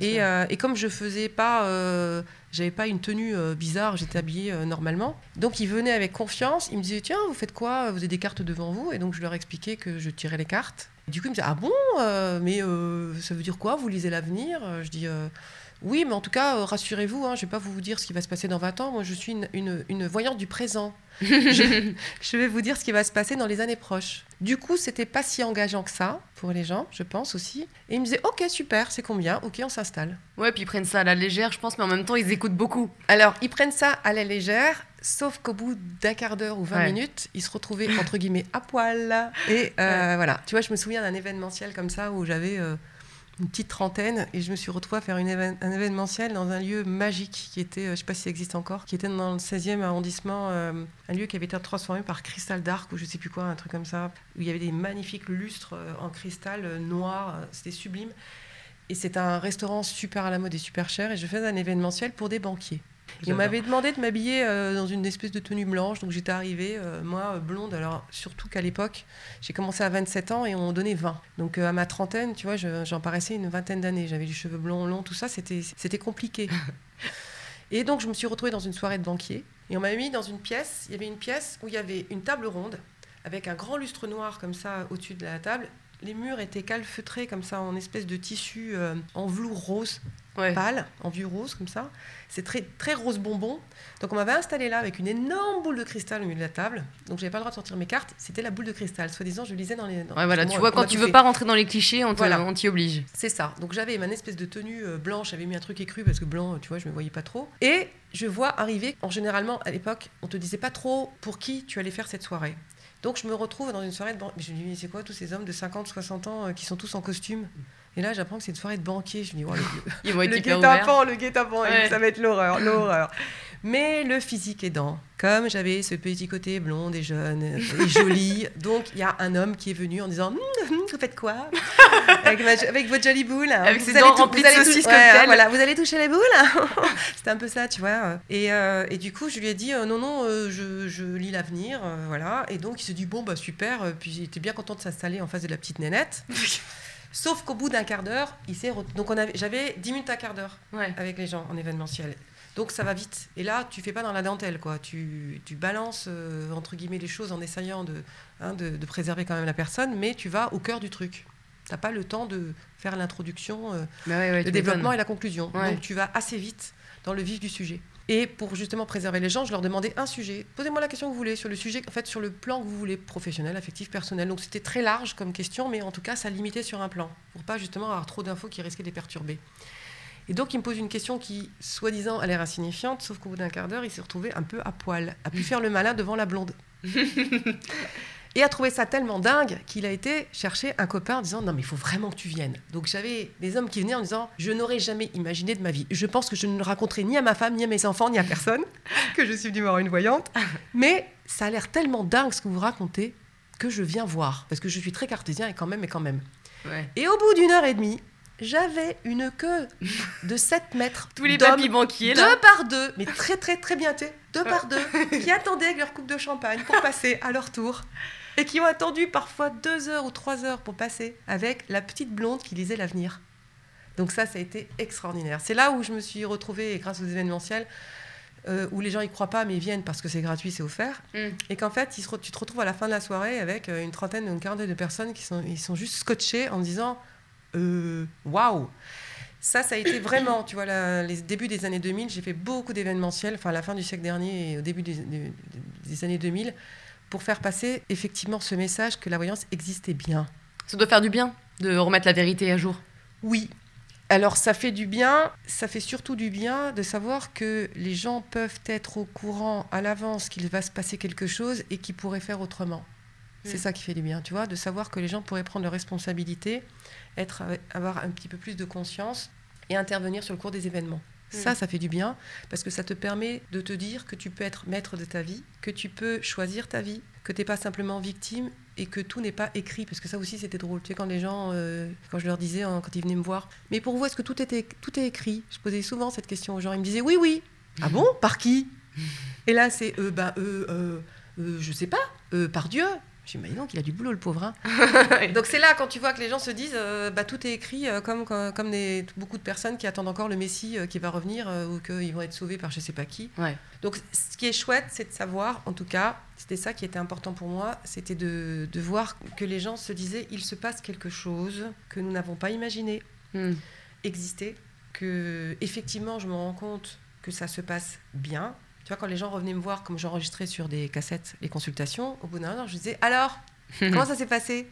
B: Et, euh, et, comme je faisais pas euh, J'avais pas une tenue euh, bizarre, j'étais habillée euh, normalement. Donc ils venaient avec confiance, ils me disaient tiens, vous faites quoi? Vous avez des cartes devant vous? Et donc je leur expliquais que je tirais les cartes. du coup ils me disaient ah bon euh, Mais ça veut dire quoi? Vous lisez l'avenir? Je dis oui, mais en tout cas, rassurez-vous, hein, je ne vais pas vous dire ce qui va se passer dans 20 ans. Moi, je suis une, une voyante du présent. je, vais vous dire ce qui va se passer dans les années proches. Du coup, c'était pas si engageant que ça pour les gens, je pense aussi. Et ils me disaient, ok, super, c'est combien? Ok, on s'installe.
A: Ouais, puis ils prennent ça à la légère, je pense, mais en même temps, ils écoutent beaucoup.
B: Alors, ils prennent ça à la légère, sauf qu'au bout d'un quart d'heure ou 20 minutes, ils se retrouvaient entre guillemets à poil. Et euh, voilà, tu vois, je me souviens d'un événementiel comme ça où j'avais. Euh, une petite trentaine et je me suis retrouvée à faire un événementiel dans un lieu magique qui était, euh, je ne sais pas si existe encore, qui était dans le 16e arrondissement, euh, un lieu qui avait été transformé par Cristal d'Arc ou je ne sais plus quoi, un truc comme ça, où il y avait des magnifiques lustres euh, en cristal noir, c'était sublime. Et c'est un restaurant super à la mode et super cher et je faisais un événementiel pour des banquiers. Il m'avait demandé de m'habiller euh, dans une espèce de tenue blanche, donc j'étais arrivée, euh, moi, euh, blonde. Alors, surtout qu'à l'époque, j'ai commencé à 27 ans et on donnait 20. Donc, à ma trentaine, tu vois, j'en paraissais une vingtaine d'années. J'avais les cheveux blonds, longs, tout ça, c'était compliqué. et donc, je me suis retrouvée dans une soirée de banquier. Et on m'a mis dans une pièce, il y avait une pièce où il y avait une table ronde, avec un grand lustre noir comme ça au-dessus de la table. Les murs étaient calfeutrés comme ça, en espèce de tissu en velours rose pâle, en vieux rose comme ça. C'est très, très rose bonbon. Donc on m'avait installé là avec une énorme boule de cristal au milieu de la table. Donc j'avais pas le droit de sortir mes cartes. C'était la boule de cristal. Soi-disant, je lisais dans les.
A: ouais, voilà, tu vois, quand tu veux pas rentrer dans les clichés, on t'y oblige.
B: C'est ça. Donc j'avais ma espèce de tenue euh, blanche. J'avais mis un truc écru parce que blanc, tu vois, je me voyais pas trop. Et je vois arriver. En généralement, à l'époque, on te disait pas trop pour qui tu allais faire cette soirée. Donc je me retrouve dans une soirée de. Je me dis, c'est quoi tous ces hommes de 50, 60 ans euh, qui sont tous en costume? Et là, j'apprends que c'est une soirée de banquier. Je me dis, oh, le, le guet-apens, le guet-apens, ça va être l'horreur, l'horreur. Mais le physique aidant, comme j'avais ce petit côté blond et jeune et joli, donc il y a un homme qui est venu en disant hum, hum, Vous faites quoi avec, avec, votre jolie boule.
A: Avec ses dents remplies de saucisses comme
B: voilà, Vous allez toucher les boules C'était un peu ça, tu vois. Et, euh, et, du coup, je lui ai dit euh, Non, non, euh, je, je, lis l'avenir. voilà. Et donc, il se dit Bon, bah super. Puis il était bien content de s'installer en face de la petite nénette. Sauf qu'au bout d'un quart d'heure, il s'est donc j'avais 10 minutes à quart d'heure avec les gens en événementiel. Donc ça va vite. Et là, tu fais pas dans la dentelle, quoi. Tu, tu balances euh, entre guillemets les choses en essayant de, hein, de, préserver quand même la personne, mais tu vas au cœur du truc. Tu n'as pas le temps de faire l'introduction, euh, bah le développement et la conclusion. Donc tu vas assez vite dans le vif du sujet. Et pour justement préserver les gens, je leur demandais un sujet. Posez-moi la question que vous voulez sur le sujet, en fait, sur le plan que vous voulez, professionnel, affectif, personnel. Donc c'était très large comme question, mais en tout cas, ça limitait sur un plan, pour pas justement avoir trop d'infos qui risquaient de les perturber. Et donc, il me pose une question qui, soi-disant, a l'air insignifiante, sauf qu'au bout d'un quart d'heure, il s'est retrouvé un peu à poil, a pu faire le malin devant la blonde. et a trouvé ça tellement dingue qu'il a été chercher un copain en disant non mais il faut vraiment que tu viennes. Donc j'avais des hommes qui venaient en disant je n'aurais jamais imaginé de ma vie. Je pense que je ne raconterai ni à ma femme, ni à mes enfants, ni à personne que je suis venue voir une voyante. Mais ça a l'air tellement dingue ce que vous racontez que je viens voir parce que je suis très cartésien et quand même et quand même. Et au bout d'une heure et demie, j'avais une queue de 7 mètres.
A: Tous les papis banquiers,
B: là. Deux par deux, mais très, très, très bien, deux par deux, qui attendaient avec leur coupe de champagne pour passer à leur tour. Et qui ont attendu parfois deux heures ou trois heures pour passer avec la petite blonde qui lisait l'avenir. Donc ça, ça a été extraordinaire. C'est là où je me suis retrouvée, grâce aux événementiels, euh, où les gens y croient pas, mais ils viennent parce que c'est gratuit, c'est offert. Mm. Et qu'en fait, tu te retrouves à la fin de la soirée avec euh, une trentaine, une quarantaine de personnes qui sont, ils sont juste scotchés en disant euh, waouh ça, ça a été vraiment, tu vois, les débuts des années 2000, j'ai fait beaucoup d'événementiels, enfin à la fin du siècle dernier et au début des, années 2000, pour faire passer effectivement ce message que la voyance existait bien.
A: Ça doit faire du bien de remettre la vérité à jour.
B: Oui. Alors ça fait du bien, ça fait surtout du bien de savoir que les gens peuvent être au courant à l'avance qu'il va se passer quelque chose et qu'ils pourraient faire autrement. C'est mm. ça qui fait du bien, tu vois, de savoir que les gens pourraient prendre leurs responsabilités être, avoir un petit peu plus de conscience et intervenir sur le cours des événements. Mm. Ça, ça fait du bien parce que ça te permet de te dire que tu peux être maître de ta vie, que tu peux choisir ta vie, que tu n'es pas simplement victime et que tout n'est pas écrit. Parce que ça aussi, c'était drôle. Tu sais, quand les gens, euh, quand je leur disais, hein, quand ils venaient me voir, mais pour vous, est-ce que tout, était, tout est écrit? Je posais souvent cette question aux gens. Ils me disaient, oui, oui. Ah bon? Par qui Et là, c'est, euh, bah, euh, euh, je sais pas, par Dieu. Je me dis, donc, il a du boulot, le pauvre. hein. donc, c'est là, quand tu vois que les gens se disent, euh, bah, tout est écrit euh, comme, comme, comme des- beaucoup de personnes qui attendent encore le Messie euh, qui va revenir ou qu'ils vont être sauvés par je sais pas qui.
A: Ouais.
B: Donc, ce qui est chouette, c'est de savoir, en tout cas, c'était ça qui était important pour moi, c'était de, de voir que les gens se disaient, il se passe quelque chose que nous n'avons pas imaginé
A: Hmm.
B: exister, que effectivement, je me rends compte que ça se passe bien. Tu vois, quand les gens revenaient me voir, comme j'enregistrais sur des cassettes les consultations, au bout d'un an, je disais alors, comment ça s'est passé?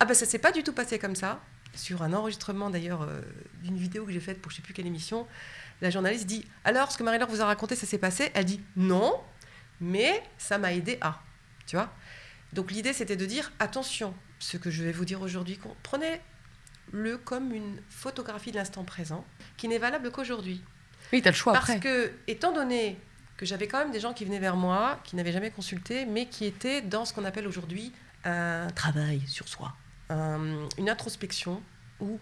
B: Ah ben ça s'est pas du tout passé comme ça. Sur un enregistrement d'ailleurs euh, d'une vidéo que j'ai faite pour je sais plus quelle émission, la journaliste dit alors ce que Marie-Laure vous a raconté, ça s'est passé? Elle dit non, mais ça m'a aidé à. Tu vois? Donc l'idée c'était de dire attention, ce que je vais vous dire aujourd'hui, qu'on- prenez-le comme une photographie de l'instant présent qui n'est valable qu'aujourd'hui.
A: Oui, t'as le choix
B: Parce
A: après.
B: que, étant donné que j'avais quand même des gens qui venaient vers moi, qui n'avaient jamais consulté, mais qui étaient dans ce qu'on appelle aujourd'hui un travail sur soi, un- une introspection, où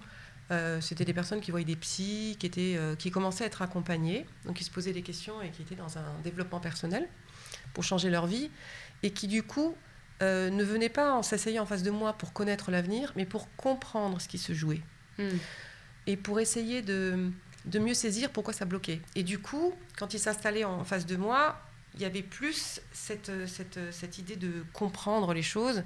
B: euh, c'était des personnes qui voyaient des psys, qui, étaient, euh, qui commençaient à être accompagnées, donc qui se posaient des questions et qui étaient dans un développement personnel pour changer leur vie, et qui du coup euh, ne venaient pas en s'asseyant en face de moi pour connaître l'avenir, mais pour comprendre ce qui se jouait
A: Hmm.
B: et pour essayer de, de mieux saisir pourquoi ça bloquait. Et du coup, quand il s'installait en face de moi, il y avait plus cette, cette, cette idée de comprendre les choses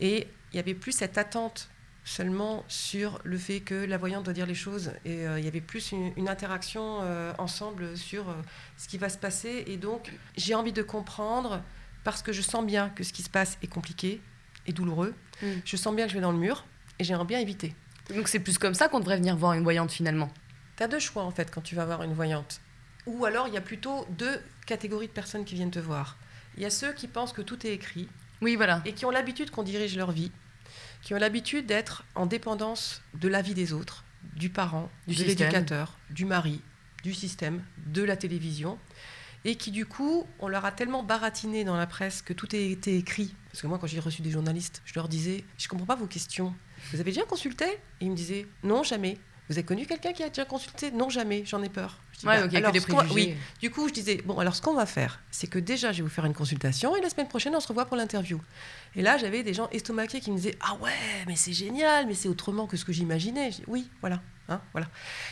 B: et il y avait plus cette attente seulement sur le fait que la voyante doit dire les choses et euh, il y avait plus une, une interaction euh, ensemble sur euh, ce qui va se passer et donc j'ai envie de comprendre parce que je sens bien que ce qui se passe est compliqué et douloureux.
A: Mm.
B: Je sens bien que je vais dans le mur et j'aimerais bien éviter.
A: Donc c'est plus comme ça qu'on devrait venir voir une voyante finalement.
B: Tu as deux choix en fait quand tu vas voir une voyante. Ou alors il y a plutôt deux catégories de personnes qui viennent te voir. Il y a ceux qui pensent que tout est écrit
A: Oui, voilà.
B: et qui ont l'habitude qu'on dirige leur vie, qui ont l'habitude d'être en dépendance de l'avis des autres, du parent,
A: Du
B: de l'éducateur, du mari, du système, de la télévision, et qui du coup, on leur a tellement baratiné dans la presse que tout a été écrit. Parce que moi, quand j'ai reçu des journalistes, je leur disais, je comprends pas vos questions. Vous avez déjà consulté? Et ils me disaient, non, jamais. Vous avez connu quelqu'un qui a déjà consulté? Non, jamais, j'en ai peur. Je dis,
A: Ouais,
B: bah,
A: donc a
B: oui, du coup, je disais, bon, alors ce qu'on va faire, c'est que déjà, je vais vous faire une consultation et la semaine prochaine, on se revoit pour l'interview. Et là, j'avais des gens estomaqués qui me disaient, ah ouais, mais c'est génial, mais c'est autrement que ce que j'imaginais. Oui, voilà, hein, voilà.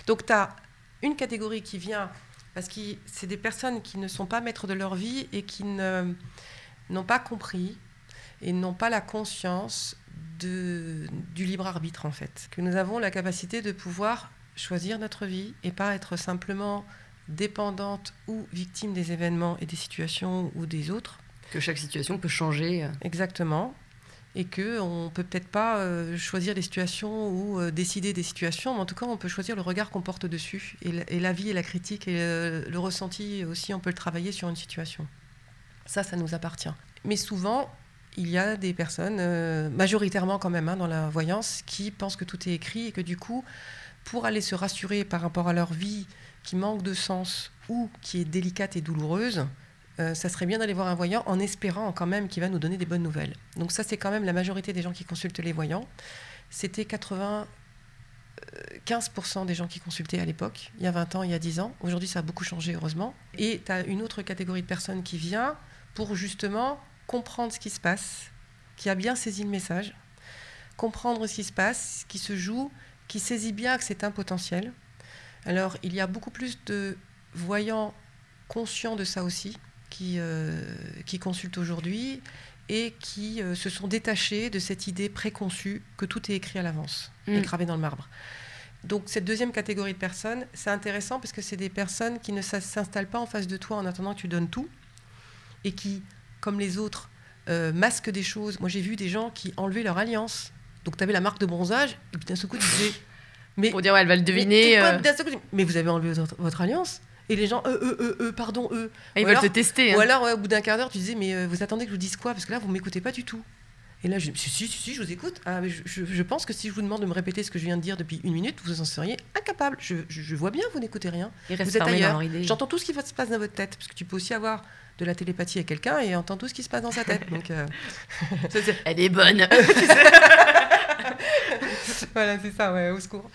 B: Donc, tu as une catégorie qui vient parce que c'est des personnes qui ne sont pas maîtres de leur vie et qui n'ont pas compris et n'ont pas la conscience de, du libre arbitre, en fait. Que nous avons la capacité de pouvoir choisir notre vie et pas être simplement dépendante ou victime des événements et des situations ou des autres.
A: Que chaque situation peut changer. euh.
B: Exactement. Et que on peut peut-être pas euh, choisir des situations ou euh, décider des situations, mais en tout cas, on peut choisir le regard qu'on porte dessus. Et, la- et la vie et la critique et le ressenti aussi, on peut le travailler sur une situation. Ça, ça nous appartient. Mais souvent, il y a des personnes, euh, majoritairement quand même hein, dans la voyance, qui pensent que tout est écrit et que du coup, pour aller se rassurer par rapport à leur vie qui manque de sens ou qui est délicate et douloureuse, euh, ça serait bien d'aller voir un voyant en espérant quand même qu'il va nous donner des bonnes nouvelles. Donc ça, c'est quand même la majorité des gens qui consultent les voyants. C'était 80... euh, 15% des gens qui consultaient à l'époque, il y a 20 ans, il y a 10 ans. Aujourd'hui, ça a beaucoup changé, heureusement. Et tu as une autre catégorie de personnes qui vient pour justement comprendre ce qui se passe, qui a bien saisi le message, comprendre ce qui se passe, ce qui se joue, qui saisit bien que c'est un potentiel. Alors, il y a beaucoup plus de voyants conscients de ça aussi, qui, euh, qui consultent aujourd'hui et qui euh, se sont détachés de cette idée préconçue que tout est écrit à l'avance et
A: Mm.
B: gravé dans le marbre. Donc cette deuxième catégorie de personnes, c'est intéressant parce que c'est des personnes qui ne s'installent pas en face de toi en attendant que tu donnes tout et qui, comme les autres, euh, masquent des choses. Moi j'ai vu des gens qui enlevaient leur alliance. Donc tu avais la marque de bronzage et puis d'un seul coup tu disais... Mais,
A: Pour dire, ouais, elle va le deviner. euh,
B: coup, mais vous avez enlevé votre, votre alliance Et les gens, eux, eux, eux, eux, pardon, eux.
A: et ils
B: ou
A: veulent
B: alors-
A: te tester.
B: Ou
A: hein.
B: alors, ouais, au bout d'un quart d'heure, tu disais, mais euh, vous attendez que je vous dise quoi? Parce que là, vous m'écoutez pas du tout. Et là, je dis, si, si, si, si, je vous écoute. Ah, mais je, je- je pense que si je vous demande de me répéter ce que je viens de dire depuis une minute, vous en seriez incapable. Je, vois bien, vous n'écoutez rien. Vous êtes ailleurs. J'entends tout ce qui se passe dans votre tête. Parce que tu peux aussi avoir de la télépathie avec quelqu'un et entendre tout ce qui se passe dans sa tête. Donc, euh,
A: Elle est bonne.
B: voilà, c'est ça, ouais, au secours.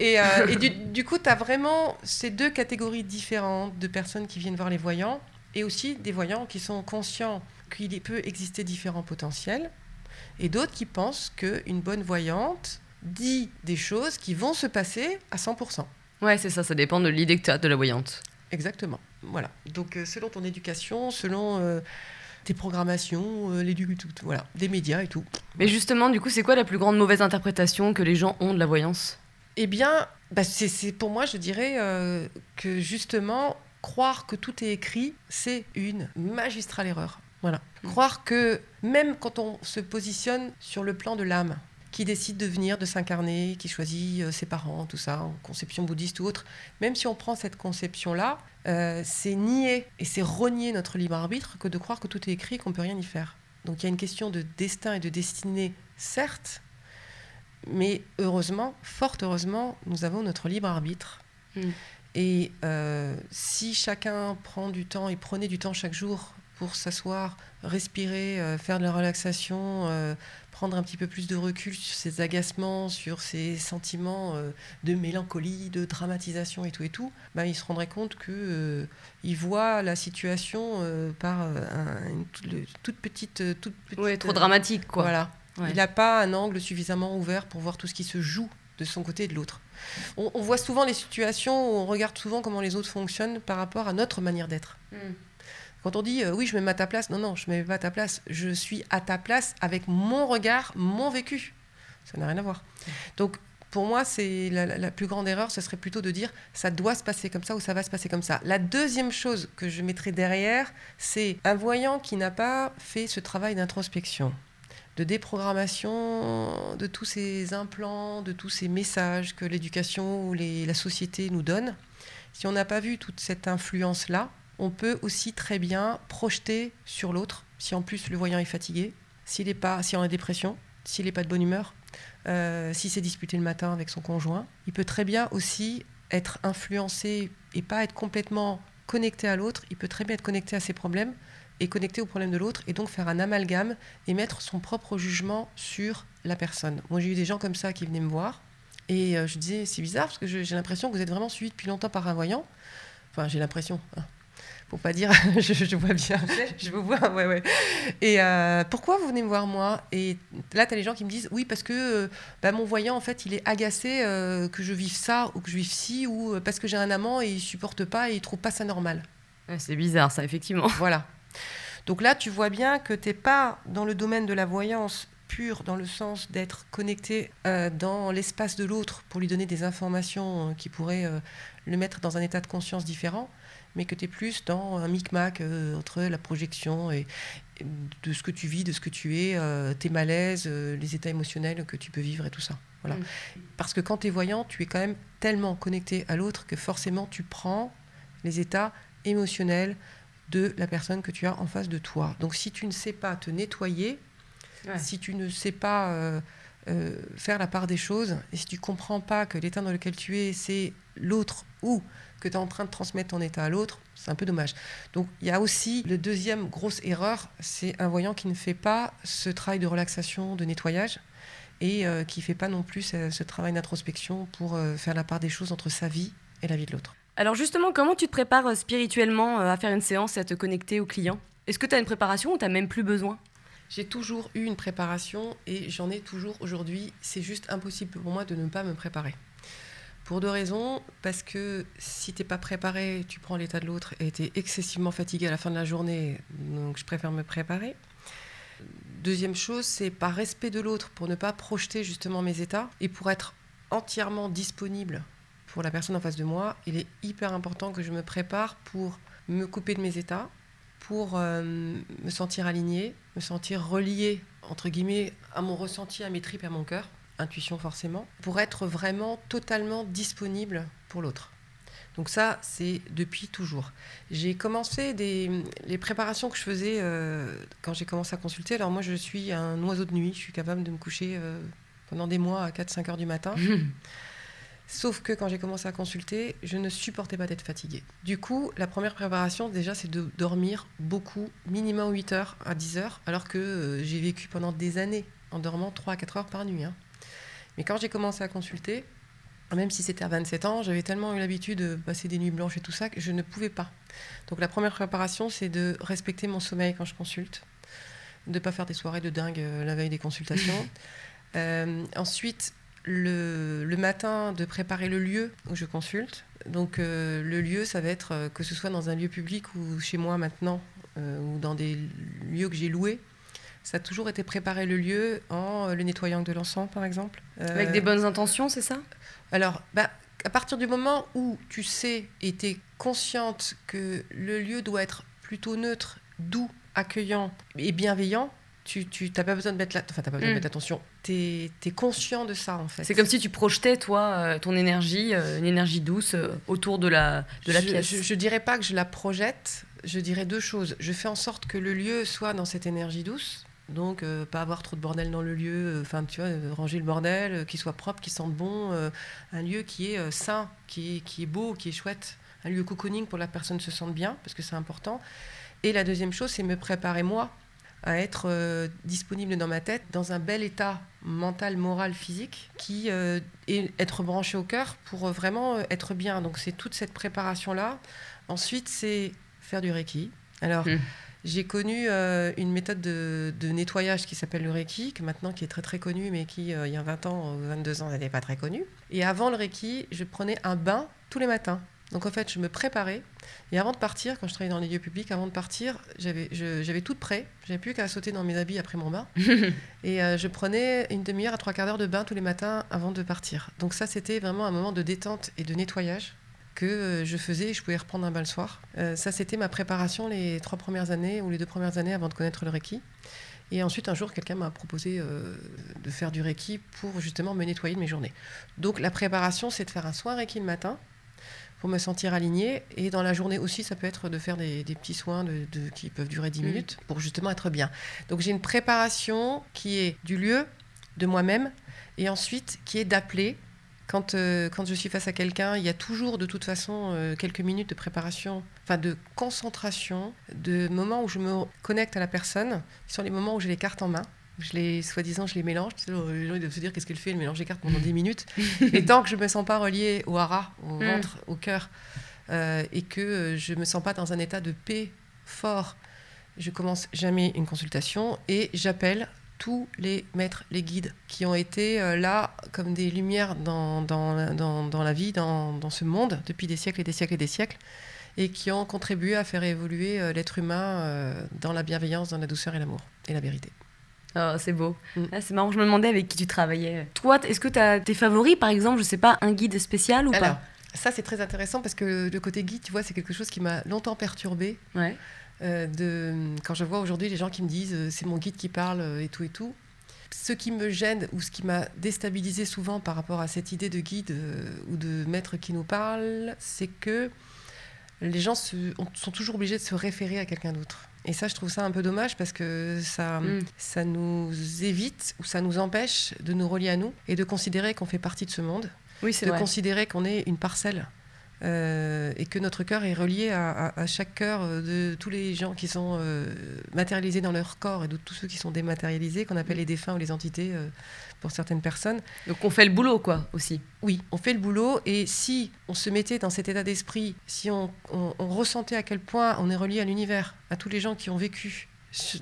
B: Et, euh, et du, du coup, tu as vraiment ces deux catégories différentes de personnes qui viennent voir les voyants et aussi des voyants qui sont conscients qu'il peut exister différents potentiels et d'autres qui pensent qu'une bonne voyante dit des choses qui vont se passer à 100%.
A: Ouais, c'est ça, ça dépend de l'idée que tu as de la voyante.
B: Exactement. Voilà. Donc, euh, selon ton éducation, selon euh, tes programmations, euh, l'éducation, voilà, des médias et tout.
A: Mais justement, du coup, c'est quoi la plus grande mauvaise interprétation que les gens ont de la voyance?
B: Eh bien, bah, c'est pour moi, je dirais euh, que justement, croire que tout est écrit, c'est une magistrale erreur. Voilà.
A: Mm.
B: Croire que même quand on se positionne sur le plan de l'âme, qui décide de venir, de s'incarner, qui choisit euh, ses parents, tout ça, en conception bouddhiste ou autre, même si on prend cette conception-là, euh, c'est nier et c'est renier notre libre arbitre que de croire que tout est écrit et qu'on peut rien y faire. Donc il y a une question de destin et de destinée, certes, mais heureusement, fort heureusement, nous avons notre libre arbitre.
A: Mm.
B: Et euh, si chacun prend du temps et prenait du temps chaque jour pour s'asseoir, respirer, euh, faire de la relaxation, euh, prendre un petit peu plus de recul sur ses agacements, sur ses sentiments euh, de mélancolie, de dramatisation et tout et tout, ben, il se rendrait compte que il voit la situation par un- une toute, petite, toute petite,
A: Ouais, trop dramatique, quoi.
B: Voilà.
A: Ouais.
B: Il n'a pas un angle suffisamment ouvert pour voir tout ce qui se joue de son côté et de l'autre. On, on voit souvent les situations où on regarde souvent comment les autres fonctionnent par rapport à notre manière d'être.
A: Mm.
B: Quand on dit euh, oui, je me mets à ta place, non, non, je ne me mets pas à ta place. Je suis à ta place avec mon regard, mon vécu. Ça n'a rien à voir. Donc, pour moi, c'est la, plus grande erreur, ce serait plutôt de dire ça doit se passer comme ça ou ça va se passer comme ça. La deuxième chose que je mettrai derrière, c'est un voyant qui n'a pas fait ce travail d'introspection, de déprogrammation de tous ces implants, de tous ces messages que l'éducation ou la société nous donne. Si on n'a pas vu toute cette influence-là, on peut aussi très bien projeter sur l'autre, si en plus le voyant est fatigué, s'il est pas, si en dépression, s'il n'est pas de bonne humeur, euh, s'il s'est disputé le matin avec son conjoint. Il peut très bien aussi être influencé et pas être complètement connecté à l'autre. Il peut très bien être connecté à ses problèmes et connecté aux problèmes de l'autre et donc faire un amalgame et mettre son propre jugement sur la personne. Moi, j'ai eu des gens comme ça qui venaient me voir et euh, je disais, c'est bizarre parce que j'ai l'impression que vous êtes vraiment suivi depuis longtemps par un voyant. Enfin, j'ai l'impression. hein. Faut pas dire, je, je vois bien, je vous vois, ouais, ouais. Et euh, pourquoi vous venez me voir moi? Et là, tu as les gens qui me disent, oui, parce que euh, bah, mon voyant, en fait, il est agacé euh, que je vive ça ou que je vive ci, ou parce que j'ai un amant et il supporte pas et il trouve pas ça normal.
A: Ouais, c'est bizarre, ça, effectivement.
B: Voilà. Donc là, tu vois bien que tu n'es pas dans le domaine de la voyance pure, dans le sens d'être connecté dans l'espace de l'autre pour lui donner des informations qui pourraient le mettre dans un état de conscience différent, mais que tu es plus dans un micmac euh, entre la projection et, et de ce que tu vis, de ce que tu es, euh, tes malaises, euh, les états émotionnels que tu peux vivre et tout ça. Voilà.
A: Mm.
B: Parce que quand tu es voyant, tu es quand même tellement connecté à l'autre que forcément tu prends les états émotionnels de la personne que tu as en face de toi. Donc si tu ne sais pas te nettoyer,
A: Ouais.
B: si tu ne sais pas euh, faire la part des choses, et si tu comprends pas que l'état dans lequel tu es, c'est l'autre, ou que tu es en train de transmettre ton état à l'autre, c'est un peu dommage. Donc il y a aussi le deuxième grosse erreur, c'est un voyant qui ne fait pas ce travail de relaxation, de nettoyage, et euh, qui ne fait pas non plus ce, ce travail d'introspection pour euh, faire la part des choses entre sa vie et la vie de l'autre.
A: Alors justement, comment tu te prépares euh, spirituellement à faire une séance et à te connecter au client Est-ce que tu as une préparation ou tu même plus besoin?
B: J'ai toujours eu une préparation et j'en ai toujours aujourd'hui. C'est juste impossible pour moi de ne pas me préparer. Pour deux raisons. Parce que si t'es pas préparé, tu prends l'état de l'autre et tu es excessivement fatigué à la fin de la journée. Donc je préfère me préparer. Deuxième chose, c'est par respect de l'autre, pour ne pas projeter justement mes états et pour être entièrement disponible pour la personne en face de moi, il est hyper important que je me prépare pour me couper de mes états, pour euh, me sentir aligné, me sentir relié, entre guillemets, à mon ressenti, à mes tripes, à mon cœur, intuition forcément, pour être vraiment totalement disponible pour l'autre. Donc ça, c'est depuis toujours. J'ai commencé des, les préparations que je faisais euh, quand j'ai commencé à consulter. Alors moi, je suis un oiseau de nuit. Je suis capable de me coucher euh, pendant des mois à 4-5 heures du matin. Sauf que quand j'ai commencé à consulter, je ne supportais pas d'être fatiguée. Du coup, la première préparation, déjà, c'est de dormir beaucoup, minimum 8 heures à 10 heures, alors que euh, j'ai vécu pendant des années en dormant 3 à 4 heures par nuit. hein. Mais quand j'ai commencé à consulter, même si c'était à 27 ans, j'avais tellement eu l'habitude de passer des nuits blanches et tout ça que je ne pouvais pas. Donc la première préparation, c'est de respecter mon sommeil quand je consulte, de ne pas faire des soirées de dingue euh, la veille des consultations. Euh, ensuite, le, le matin, de préparer le lieu où je consulte. Donc euh, le lieu, ça va être euh, que ce soit dans un lieu public ou chez moi maintenant, ou dans des lieux que j'ai loués. Ça a toujours été préparer le lieu en euh, le nettoyant de l'encens, par exemple. Euh,
A: Avec des bonnes intentions, c'est ça?
B: Alors, bah, à partir du moment où tu sais et tu es consciente que le lieu doit être plutôt neutre, doux, accueillant et bienveillant, tu n'as pas besoin de mettre la, enfin, pas besoin de
A: Mm.
B: mettre l'attention. Tu es, conscient de ça, en fait.
A: C'est comme si tu projetais, toi, euh, ton énergie, une énergie douce autour de la, de la
B: je,
A: pièce.
B: Je, je dirais pas que je la projette, je dirais deux choses. Je fais en sorte que le lieu soit dans cette énergie douce. Donc, euh, pas avoir trop de bordel dans le lieu, euh, enfin, tu vois, euh, ranger le bordel, qu'il soit propre, qu'il sente bon, un lieu qui est sain, qui est, qui est beau, qui est chouette, un lieu cocooning pour la personne se sente bien, parce que c'est important. Et la deuxième chose, c'est me préparer moi à être disponible dans ma tête, dans un bel état mental, moral, physique, qui est être branché au cœur pour vraiment être bien. Donc c'est toute cette préparation-là. Ensuite, c'est faire du Reiki. Alors,
A: Mm.
B: J'ai connu euh, une méthode de, de nettoyage qui s'appelle le Reiki, que maintenant qui est très très connue, mais qui, euh, il y a 20 ans ou 22 ans, n'était pas très connue. Et avant le Reiki, je prenais un bain tous les matins. Donc en fait, je me préparais. Et avant de partir, quand je travaillais dans les lieux publics, avant de partir, j'avais tout prêt. J'avais plus qu'à sauter dans mes habits après mon bain. et euh, je prenais une demi-heure à trois quarts d'heure de bain tous les matins avant de partir. Donc ça, c'était vraiment un moment de détente et de nettoyage que euh, je faisais et je pouvais reprendre un bain le soir. Euh, ça, c'était ma préparation les trois premières années ou les deux premières années avant de connaître le Reiki. Et ensuite, un jour, quelqu'un m'a proposé euh, de faire du Reiki pour justement me nettoyer de mes journées. Donc la préparation, c'est de faire un soin Reiki le matin pour me sentir alignée. Et dans la journée aussi, ça peut être de faire des, des petits soins de, de- qui peuvent durer 10
A: Mm.
B: minutes pour justement être bien. Donc j'ai une préparation qui est du lieu, de moi-même, et ensuite qui est d'appeler. Quand, euh, quand je suis face à quelqu'un, il y a toujours de toute façon euh, quelques minutes de préparation, enfin de concentration, de moments où je me connecte à la personne, qui sont les moments où j'ai les cartes en main. Je les, soi-disant, je les mélange. Les gens ils doivent se dire qu'est-ce qu'elle fait, elle mélange les cartes pendant 10 minutes. Et tant que je me sens pas reliée au hara, au
A: Mm.
B: ventre, au cœur, euh, et que je me sens pas dans un état de paix fort, je commence jamais une consultation et j'appelle tous les maîtres, les guides qui ont été euh, là comme des lumières dans, dans, dans, dans la vie, dans, dans ce monde, depuis des siècles et des siècles et des siècles, et qui ont contribué à faire évoluer euh, l'être humain euh, dans la bienveillance, dans la douceur et l'amour et la vérité.
A: Oh, c'est beau.
B: Mm.
A: Ah, c'est marrant, je me demandais avec qui tu travaillais. Toi, est-ce que tu as tes favoris, par exemple, je sais pas, un guide spécial ou
B: Alors,
A: pas
B: ça c'est très intéressant parce que le côté guide, tu vois, c'est quelque chose qui m'a longtemps perturbée.
A: Ouais.
B: Euh, de, quand je vois aujourd'hui les gens qui me disent euh, c'est mon guide qui parle euh, et tout et tout. Ce qui me gêne ou ce qui m'a déstabilisé souvent par rapport à cette idée de guide ou de maître qui nous parle, c'est que les gens se- sont toujours obligés de se référer à quelqu'un d'autre. Et ça, je trouve ça un peu dommage parce que ça,
A: Mm.
B: ça nous évite ou ça nous empêche de nous relier à nous et de considérer qu'on fait partie de ce monde
A: Oui, c'est
B: de
A: vrai.
B: considérer qu'on est une parcelle euh, et que notre cœur est relié à, à- à chaque cœur de tous les gens qui sont euh, matérialisés dans leur corps et de tous ceux qui sont dématérialisés, qu'on appelle les défunts ou les entités euh, pour certaines personnes.
A: Donc on fait le boulot, quoi, aussi.
B: Oui, on fait le boulot et si on se mettait dans cet état d'esprit, si on, on- on ressentait à quel point on est relié à l'univers, à tous les gens qui ont vécu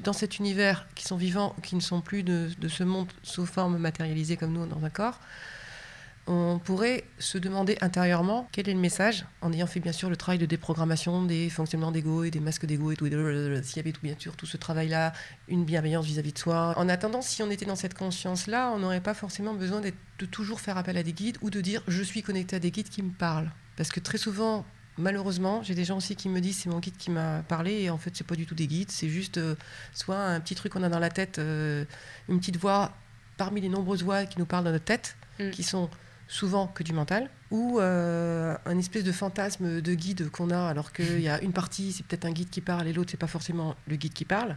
B: dans cet univers, qui sont vivants, qui ne sont plus de, de ce monde sous forme matérialisée comme nous dans un corps, on pourrait se demander intérieurement quel est le message, en ayant fait bien sûr le travail de déprogrammation des fonctionnements d'ego et des masques d'ego et tout. S'il y avait tout, bien sûr tout ce travail-là, une bienveillance vis-à-vis de soi. En attendant, si on était dans cette conscience-là, on n'aurait pas forcément besoin de toujours faire appel à des guides ou de dire je suis connecté à des guides qui me parlent. Parce que très souvent, malheureusement, j'ai des gens aussi qui me disent c'est mon guide qui m'a parlé et en fait c'est pas du tout des guides, c'est juste euh, soit un petit truc qu'on a dans la tête, euh, une petite voix parmi les nombreuses voix qui nous parlent dans notre tête,
A: Mm.
B: qui sont souvent que du mental, ou euh, un espèce de fantasme de guide qu'on a, alors qu'il y a une partie, c'est peut-être un guide qui parle, et l'autre, c'est pas forcément le guide qui parle.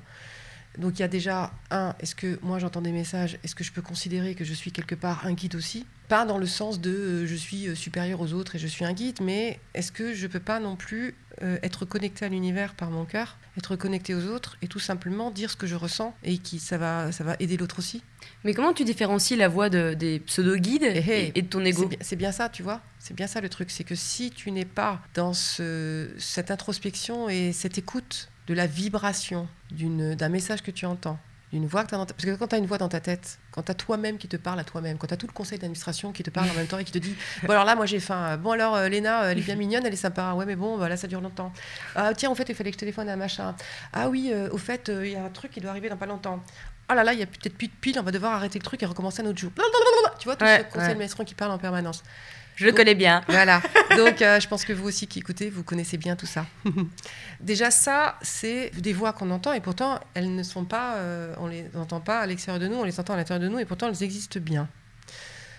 B: Donc il y a déjà, un, est-ce que moi j'entends des messages, est-ce que je peux considérer que je suis quelque part un guide aussi? Pas dans le sens de euh, je suis euh, supérieur aux autres et je suis un guide, mais est-ce que je peux pas non plus euh, être connecté à l'univers par mon cœur, être connecté aux autres et tout simplement dire ce que je ressens et qui ça va, ça va aider l'autre aussi?
A: Mais comment tu différencies la voix de- des pseudo-guides
B: Eh, eh,
A: et, et de ton
B: C'est
A: ego
B: bien, c'est bien ça, tu vois? C'est bien ça le truc. C'est que si tu n'es pas dans ce- cette introspection et cette écoute de la vibration d'un message que tu entends, d'une voix que tu as dans ta... Parce que quand tu as une voix dans ta tête, quand tu as toi-même qui te parle à toi-même, quand tu as tout le conseil d'administration qui te parle en même temps et qui te dit Bon, alors là, moi j'ai faim. Bon, alors euh, Léna, elle est bien mignonne, elle est sympa. Ouais, mais bon, bah, là, ça dure longtemps. Ah, tiens, au fait, il fallait que je téléphone à un machin. Ah oui, euh, au fait, il y a un truc qui doit arriver dans pas longtemps. Oh là là, il y a peut-être plus de pile, on va devoir arrêter le truc et recommencer un autre jour. Tu vois, tout
A: Ouais,
B: ce conseil
A: ouais.
B: qui parle en permanence.
A: Je le connais bien.
B: Voilà. Donc, euh, je pense que vous aussi qui écoutez, vous connaissez bien tout ça. Déjà, ça, c'est des voix qu'on entend et pourtant, elles ne sont pas, euh, on les entend pas à l'extérieur de nous, on les entend à l'intérieur de nous et pourtant, elles existent bien.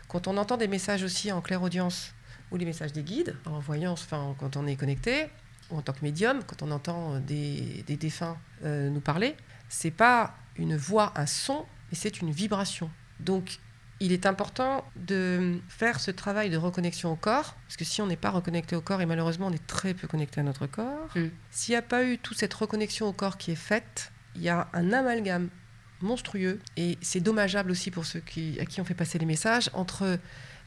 B: Quand on entend des messages aussi en claire audience ou les messages des guides, en voyance, enfin, quand on est connecté, ou en tant que médium, quand on entend des, des défunts euh, nous parler, c'est pas une voix, un son, mais c'est une vibration. Donc, il est important de faire ce travail de reconnexion au corps, parce que si on n'est pas reconnecté au corps, et malheureusement on est très peu connecté à notre corps,
A: Mm.
B: s'il n'y a pas eu toute cette reconnexion au corps qui est faite, il y a un amalgame monstrueux, et c'est dommageable aussi pour ceux qui, à qui on fait passer les messages, entre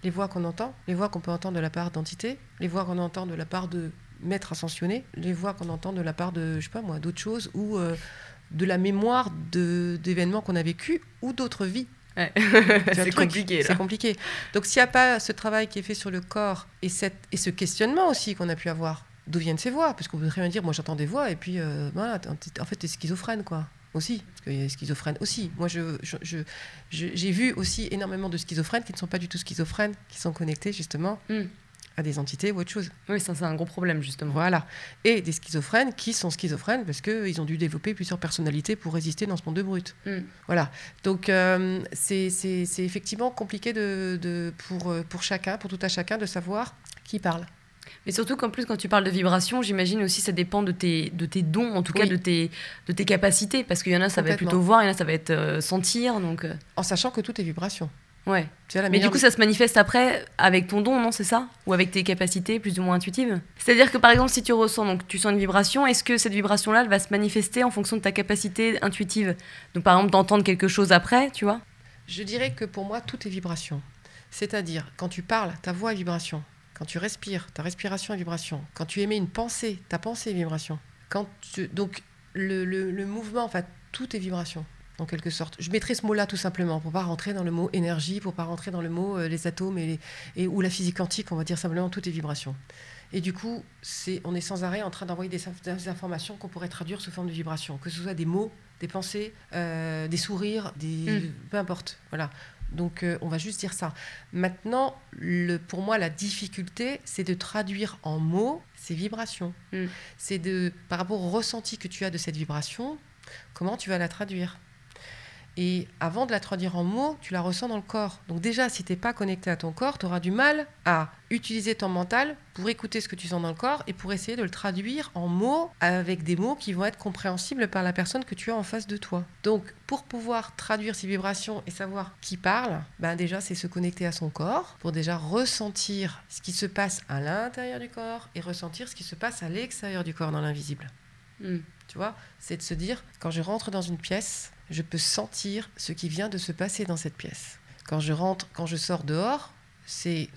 B: les voix qu'on entend, les voix qu'on peut entendre de la part d'entités, les voix qu'on entend de la part de maîtres ascensionnés, les voix qu'on entend de la part de, je sais pas moi, d'autres choses, ou euh, de la mémoire d'événements qu'on a vécus, ou d'autres vies.
A: Ouais. C'est compliqué.
B: C'est
A: Là.
B: compliqué. Donc s'il n'y a pas ce travail qui est fait sur le corps et, cette, et ce questionnement aussi qu'on a pu avoir, d'où viennent ces voix? Parce qu'on peut très bien dire, moi j'entends des voix et puis euh, voilà, en fait t'es schizophrène quoi. Aussi, parce qu'il y a des schizophrènes aussi. Moi, je- j'ai vu aussi énormément de schizophrènes qui ne sont pas du tout schizophrènes, qui sont connectés justement
A: Mm.
B: À des entités ou autre chose.
A: Oui, ça c'est un gros problème justement.
B: Voilà. Et des schizophrènes qui sont schizophrènes parce qu'ils ont dû développer plusieurs personnalités pour résister dans ce monde de brut.
A: Mm.
B: Voilà. Donc, euh, c'est effectivement compliqué de, de- pour, euh, pour chacun, pour tout à chacun, de savoir qui parle.
A: Mais surtout qu'en plus, quand tu parles de vibration, j'imagine aussi ça dépend de tes, de tes dons, en tout cas de tes, de tes capacités. Parce qu'il y en a, ça va être plutôt voir, il y en a, ça va être euh, sentir. Donc,
B: En sachant que tout est vibration.
A: Ouais.
B: La
A: Mais du coup, ça se manifeste après avec ton don, non C'est ça? Ou avec tes capacités plus ou moins intuitives? C'est-à-dire que par exemple, si tu ressens, donc tu sens une vibration, est-ce que cette vibration-là, elle va se manifester en fonction de ta capacité intuitive? Donc par exemple, d'entendre quelque chose après, tu vois?
B: Je dirais que pour moi, tout est vibration. C'est-à-dire, quand tu parles, ta voix est vibration. Quand tu respires, ta respiration est vibration. Quand tu émets une pensée, ta pensée est vibration. Quand tu- Donc, le, le- le mouvement, enfin, tout est vibration, en quelque sorte. Je mettrai ce mot-là tout simplement, pour pas rentrer dans le mot énergie, pour pas rentrer dans le mot euh, les atomes et, les- et- ou la physique quantique, on va dire simplement tout est vibration. Et du coup, c'est, on est sans arrêt en train d'envoyer des, inf- des informations qu'on pourrait traduire sous forme de vibration, que ce soit des mots, des pensées, euh, des sourires, des,
A: Mm.
B: peu importe. Voilà. Donc, euh, on va juste dire ça. Maintenant, le, pour moi, la difficulté, c'est de traduire en mots ces vibrations.
A: Mm.
B: C'est de, par rapport au ressenti que tu as de cette vibration, comment tu vas la traduire? Et avant de la traduire en mots, tu la ressens dans le corps. Donc déjà, si tu n'es pas connecté à ton corps, tu auras du mal à utiliser ton mental pour écouter ce que tu sens dans le corps et pour essayer de le traduire en mots avec des mots qui vont être compréhensibles par la personne que tu as en face de toi. Donc pour pouvoir traduire ces vibrations et savoir qui parle, ben déjà c'est se connecter à son corps pour déjà ressentir ce qui se passe à l'intérieur du corps et ressentir ce qui se passe à l'extérieur du corps dans l'invisible.
A: Mm.
B: Tu vois, c'est de se dire, quand je rentre dans une pièce, je peux sentir ce qui vient de se passer dans cette pièce. Quand je rentre, quand je sors dehors, c'est,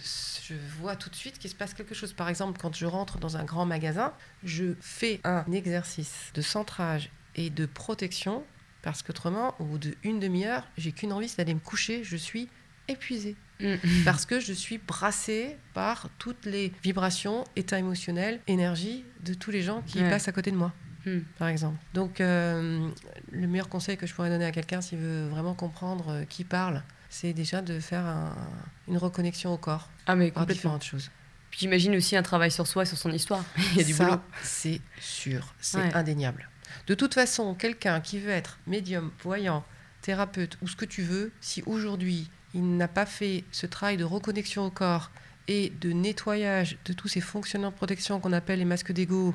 B: je vois tout de suite qu'il se passe quelque chose. Par exemple, quand je rentre dans un grand magasin, je fais un exercice de centrage et de protection, parce qu'autrement, au bout d'une demi-heure, j'ai qu'une envie, c'est d'aller me coucher. Je suis épuisée
A: Mm.
B: parce que je suis brassée par toutes les vibrations, états émotionnels, énergie de tous les gens qui
A: Ouais.
B: passent à côté de moi
A: Mm.
B: par exemple. Donc, euh, le meilleur conseil que je pourrais donner à quelqu'un s'il veut vraiment comprendre euh, qui parle, c'est déjà de faire un- une reconnexion au corps
A: Ah, mais
B: par différentes choses.
A: Puis j'imagine aussi un travail sur soi et sur son histoire. Il y a du
B: Ça,
A: boulot.
B: c'est sûr, c'est
A: Ouais.
B: indéniable. De toute façon, quelqu'un qui veut être médium, voyant, thérapeute ou ce que tu veux, si aujourd'hui il n'a pas fait ce travail de reconnexion au corps et de nettoyage de tous ces fonctionnements de protection qu'on appelle les masques d'ego,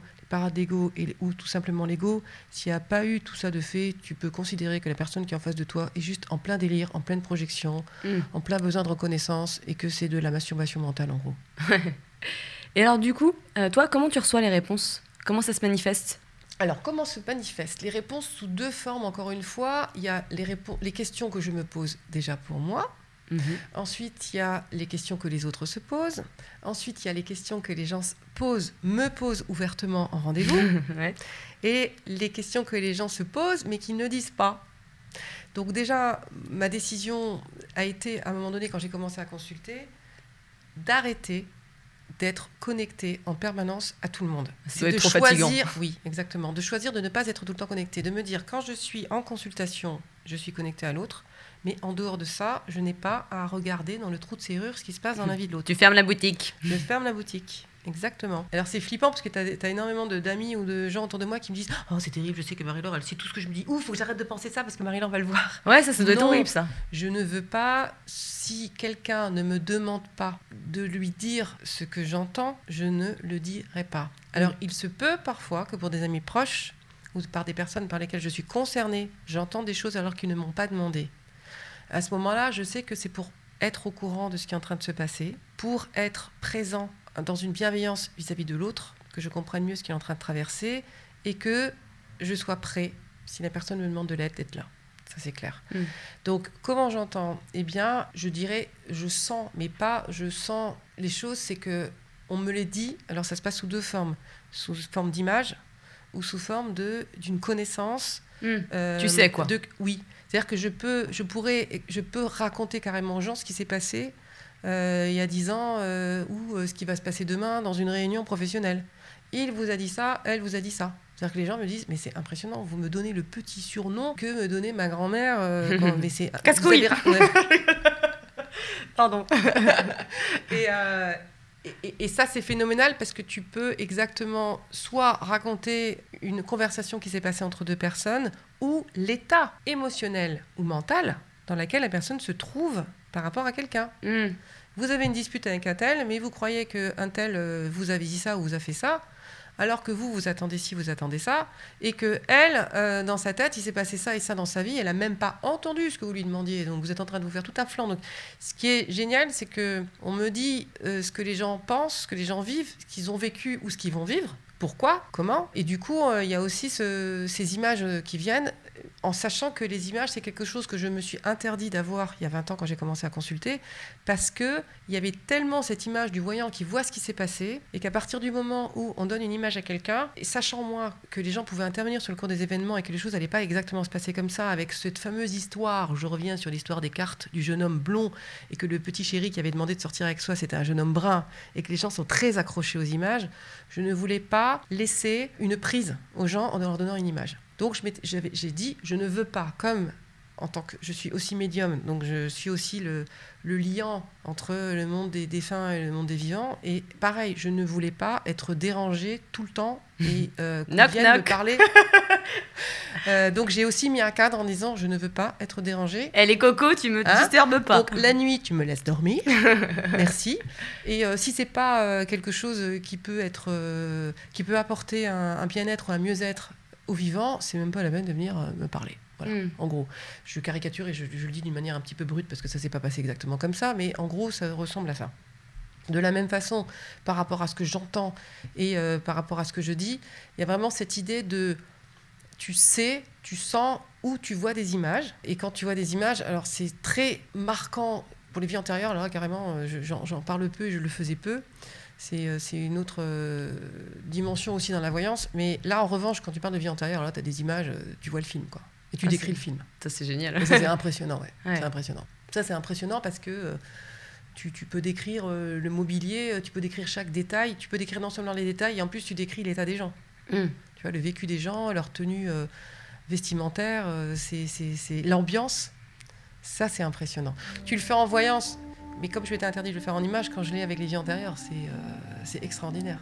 B: d'ego et ou tout simplement l'ego, s'il n'y a pas eu tout ça de fait, tu peux considérer que la personne qui est en face de toi est juste en plein délire, en pleine projection,
A: Mm.
B: en plein besoin de reconnaissance et que c'est de la masturbation mentale en gros.
A: Et alors, du coup, euh, toi, comment tu reçois les réponses? Comment ça se manifeste?
B: Alors, comment se manifestent? Les réponses sous deux formes, encore une fois Il y a les questions que je me pose déjà pour moi.
A: Mhm.
B: Ensuite, il y a les questions que les autres se posent. Ensuite, il y a les questions que les gens se posent, me posent ouvertement en rendez-vous.
A: Ouais.
B: Et les questions que les gens se posent, mais qu'ils ne disent pas. Donc déjà, ma décision a été, à un moment donné, quand j'ai commencé à consulter, d'arrêter d'être connecté en permanence à tout le monde.
A: C'est
B: de
A: trop
B: choisir,
A: fatigant.
B: oui, exactement, de choisir de ne pas être tout le temps connecté, de me dire quand je suis en consultation, je suis connecté à l'autre, mais en dehors de ça, je n'ai pas à regarder dans le trou de serrure ce qui se passe dans la vie de l'autre.
A: Tu fermes la boutique.
B: Je ferme la boutique. Exactement. Alors c'est flippant parce que tu as, énormément de- d'amis ou de gens autour de moi qui me disent Oh, c'est terrible, je sais que Marie-Laure, elle sait tout ce que je me dis. Ouf, faut que j'arrête de penser ça parce que Marie-Laure va le voir.
A: Ouais, ça, ça doit être horrible, ça.
B: Je ne veux pas, si quelqu'un ne me demande pas de lui dire ce que j'entends, je ne le dirai pas. Alors,
A: Mm.
B: il se peut parfois que pour des amis proches ou par des personnes par lesquelles je suis concernée, j'entends des choses alors qu'ils ne m'ont pas demandé. À ce moment-là, je sais que c'est pour être au courant de ce qui est en train de se passer, pour être présent dans une bienveillance vis-à-vis de l'autre, que je comprenne mieux ce qu'il est en train de traverser et que je sois prêt, si la personne me demande de l'aide, d'être là. Ça, c'est clair.
A: Mm.
B: Donc, comment j'entends? Eh bien, je dirais, je sens, mais pas je sens les choses, c'est que on me les dit, alors ça se passe sous deux formes, sous forme d'image ou sous forme de d'une connaissance.
A: Hmm.
B: euh,
A: Tu sais, quoi.
B: de- oui, c'est-à-dire que je peux, je pourrais, je peux raconter carrément aux gens ce qui s'est passé euh, il y a dix ans euh, ou euh, ce qui va se passer demain dans une réunion professionnelle. Il vous a dit ça, elle vous a dit ça. C'est-à-dire que les gens me disent, mais c'est impressionnant, vous me donnez le petit surnom que me donnait ma grand-mère. quand- mais c'est
A: Casse-couille. Pardon.
B: Et- et- et ça, c'est phénoménal parce que tu peux exactement soit raconter une conversation qui s'est passée entre deux personnes ou l'état émotionnel ou mental dans lequel la personne se trouve par rapport à quelqu'un.
A: Hmm.
B: Vous avez une dispute avec un tel, mais vous croyez qu'un tel euh, vous a dit ça ou vous a fait ça, alors que vous, vous attendez ci, vous attendez ça, et que elle, euh, dans sa tête, il s'est passé ça et ça dans sa vie, elle a même pas entendu ce que vous lui demandiez, donc vous êtes en train de vous faire tout un flanc. Donc, ce qui est génial, c'est que on me dit euh, ce que les gens pensent, ce que les gens vivent, ce qu'ils ont vécu ou ce qu'ils vont vivre. Pourquoi Comment. Et du coup, euh, il y a aussi ce- ces images qui viennent, en sachant que les images, c'est quelque chose que je me suis interdit d'avoir il y a 20 ans quand j'ai commencé à consulter, parce que il y avait tellement cette image du voyant qui voit ce qui s'est passé, et qu'à partir du moment où on donne une image à quelqu'un, et sachant moi que les gens pouvaient intervenir sur le cours des événements et que les choses n'allaient pas exactement se passer comme ça, avec cette fameuse histoire, je reviens sur l'histoire des cartes du jeune homme blond, et que le petit chéri qui avait demandé de sortir avec soi, c'était un jeune homme brun, et que les gens sont très accrochés aux images, je ne voulais pas laisser une prise aux gens en leur donnant une image. Donc j'ai dit, je ne veux pas, comme en tant que je suis aussi médium, donc je suis aussi le, le liant entre le monde des défunts et le monde des vivants. Et pareil, je ne voulais pas être dérangée tout le temps et euh, qu'on
A: Knock,
B: vienne me parler. Euh, donc j'ai aussi mis un cadre en disant, je ne veux pas être dérangée.
A: Eh les cocos, tu me
B: Hein
A: disturbes pas.
B: Donc la nuit, tu me laisses dormir. Merci. Et euh, si c'est pas euh, quelque chose qui peut être, euh, qui peut apporter un, un bien-être ou un mieux-être aux vivants, c'est même pas la peine de venir euh, me parler. Voilà.
A: Hmm.
B: En gros, je caricature et je, je le dis d'une manière un petit peu brute parce que ça s'est pas passé exactement comme ça, mais en gros, ça ressemble à ça. De la même façon, par rapport à ce que j'entends et euh, par rapport à ce que je dis, il y a vraiment cette idée de tu sais, tu sens où tu vois des images. Et quand tu vois des images, alors c'est très marquant pour les vies antérieures. Alors là, carrément, euh, je- j'en j'en parle peu et je le faisais peu. C'est euh, c'est une autre euh, dimension aussi dans la voyance. Mais là, en revanche, quand tu parles de vie antérieure, là, tu as des images, euh, tu vois le film, quoi. Et tu
A: Ah,
B: décris le film.
A: Ça c'est génial.
B: Et ça, c'est impressionnant, ouais.
A: Ouais.
B: C'est impressionnant. Ça, c'est impressionnant parce que tu, tu peux décrire le mobilier, tu peux décrire chaque détail, tu peux décrire non seulement les détails, et en plus, tu décris l'état des gens.
A: Hmm.
B: Tu vois, le vécu des gens, leur tenue euh, vestimentaire, euh, c'est l'ambiance. Ça, c'est impressionnant. Tu le fais en voyance, mais comme je m'étais interdit de le faire en image, quand je l'ai avec les vies antérieures, c'est, euh, extraordinaire.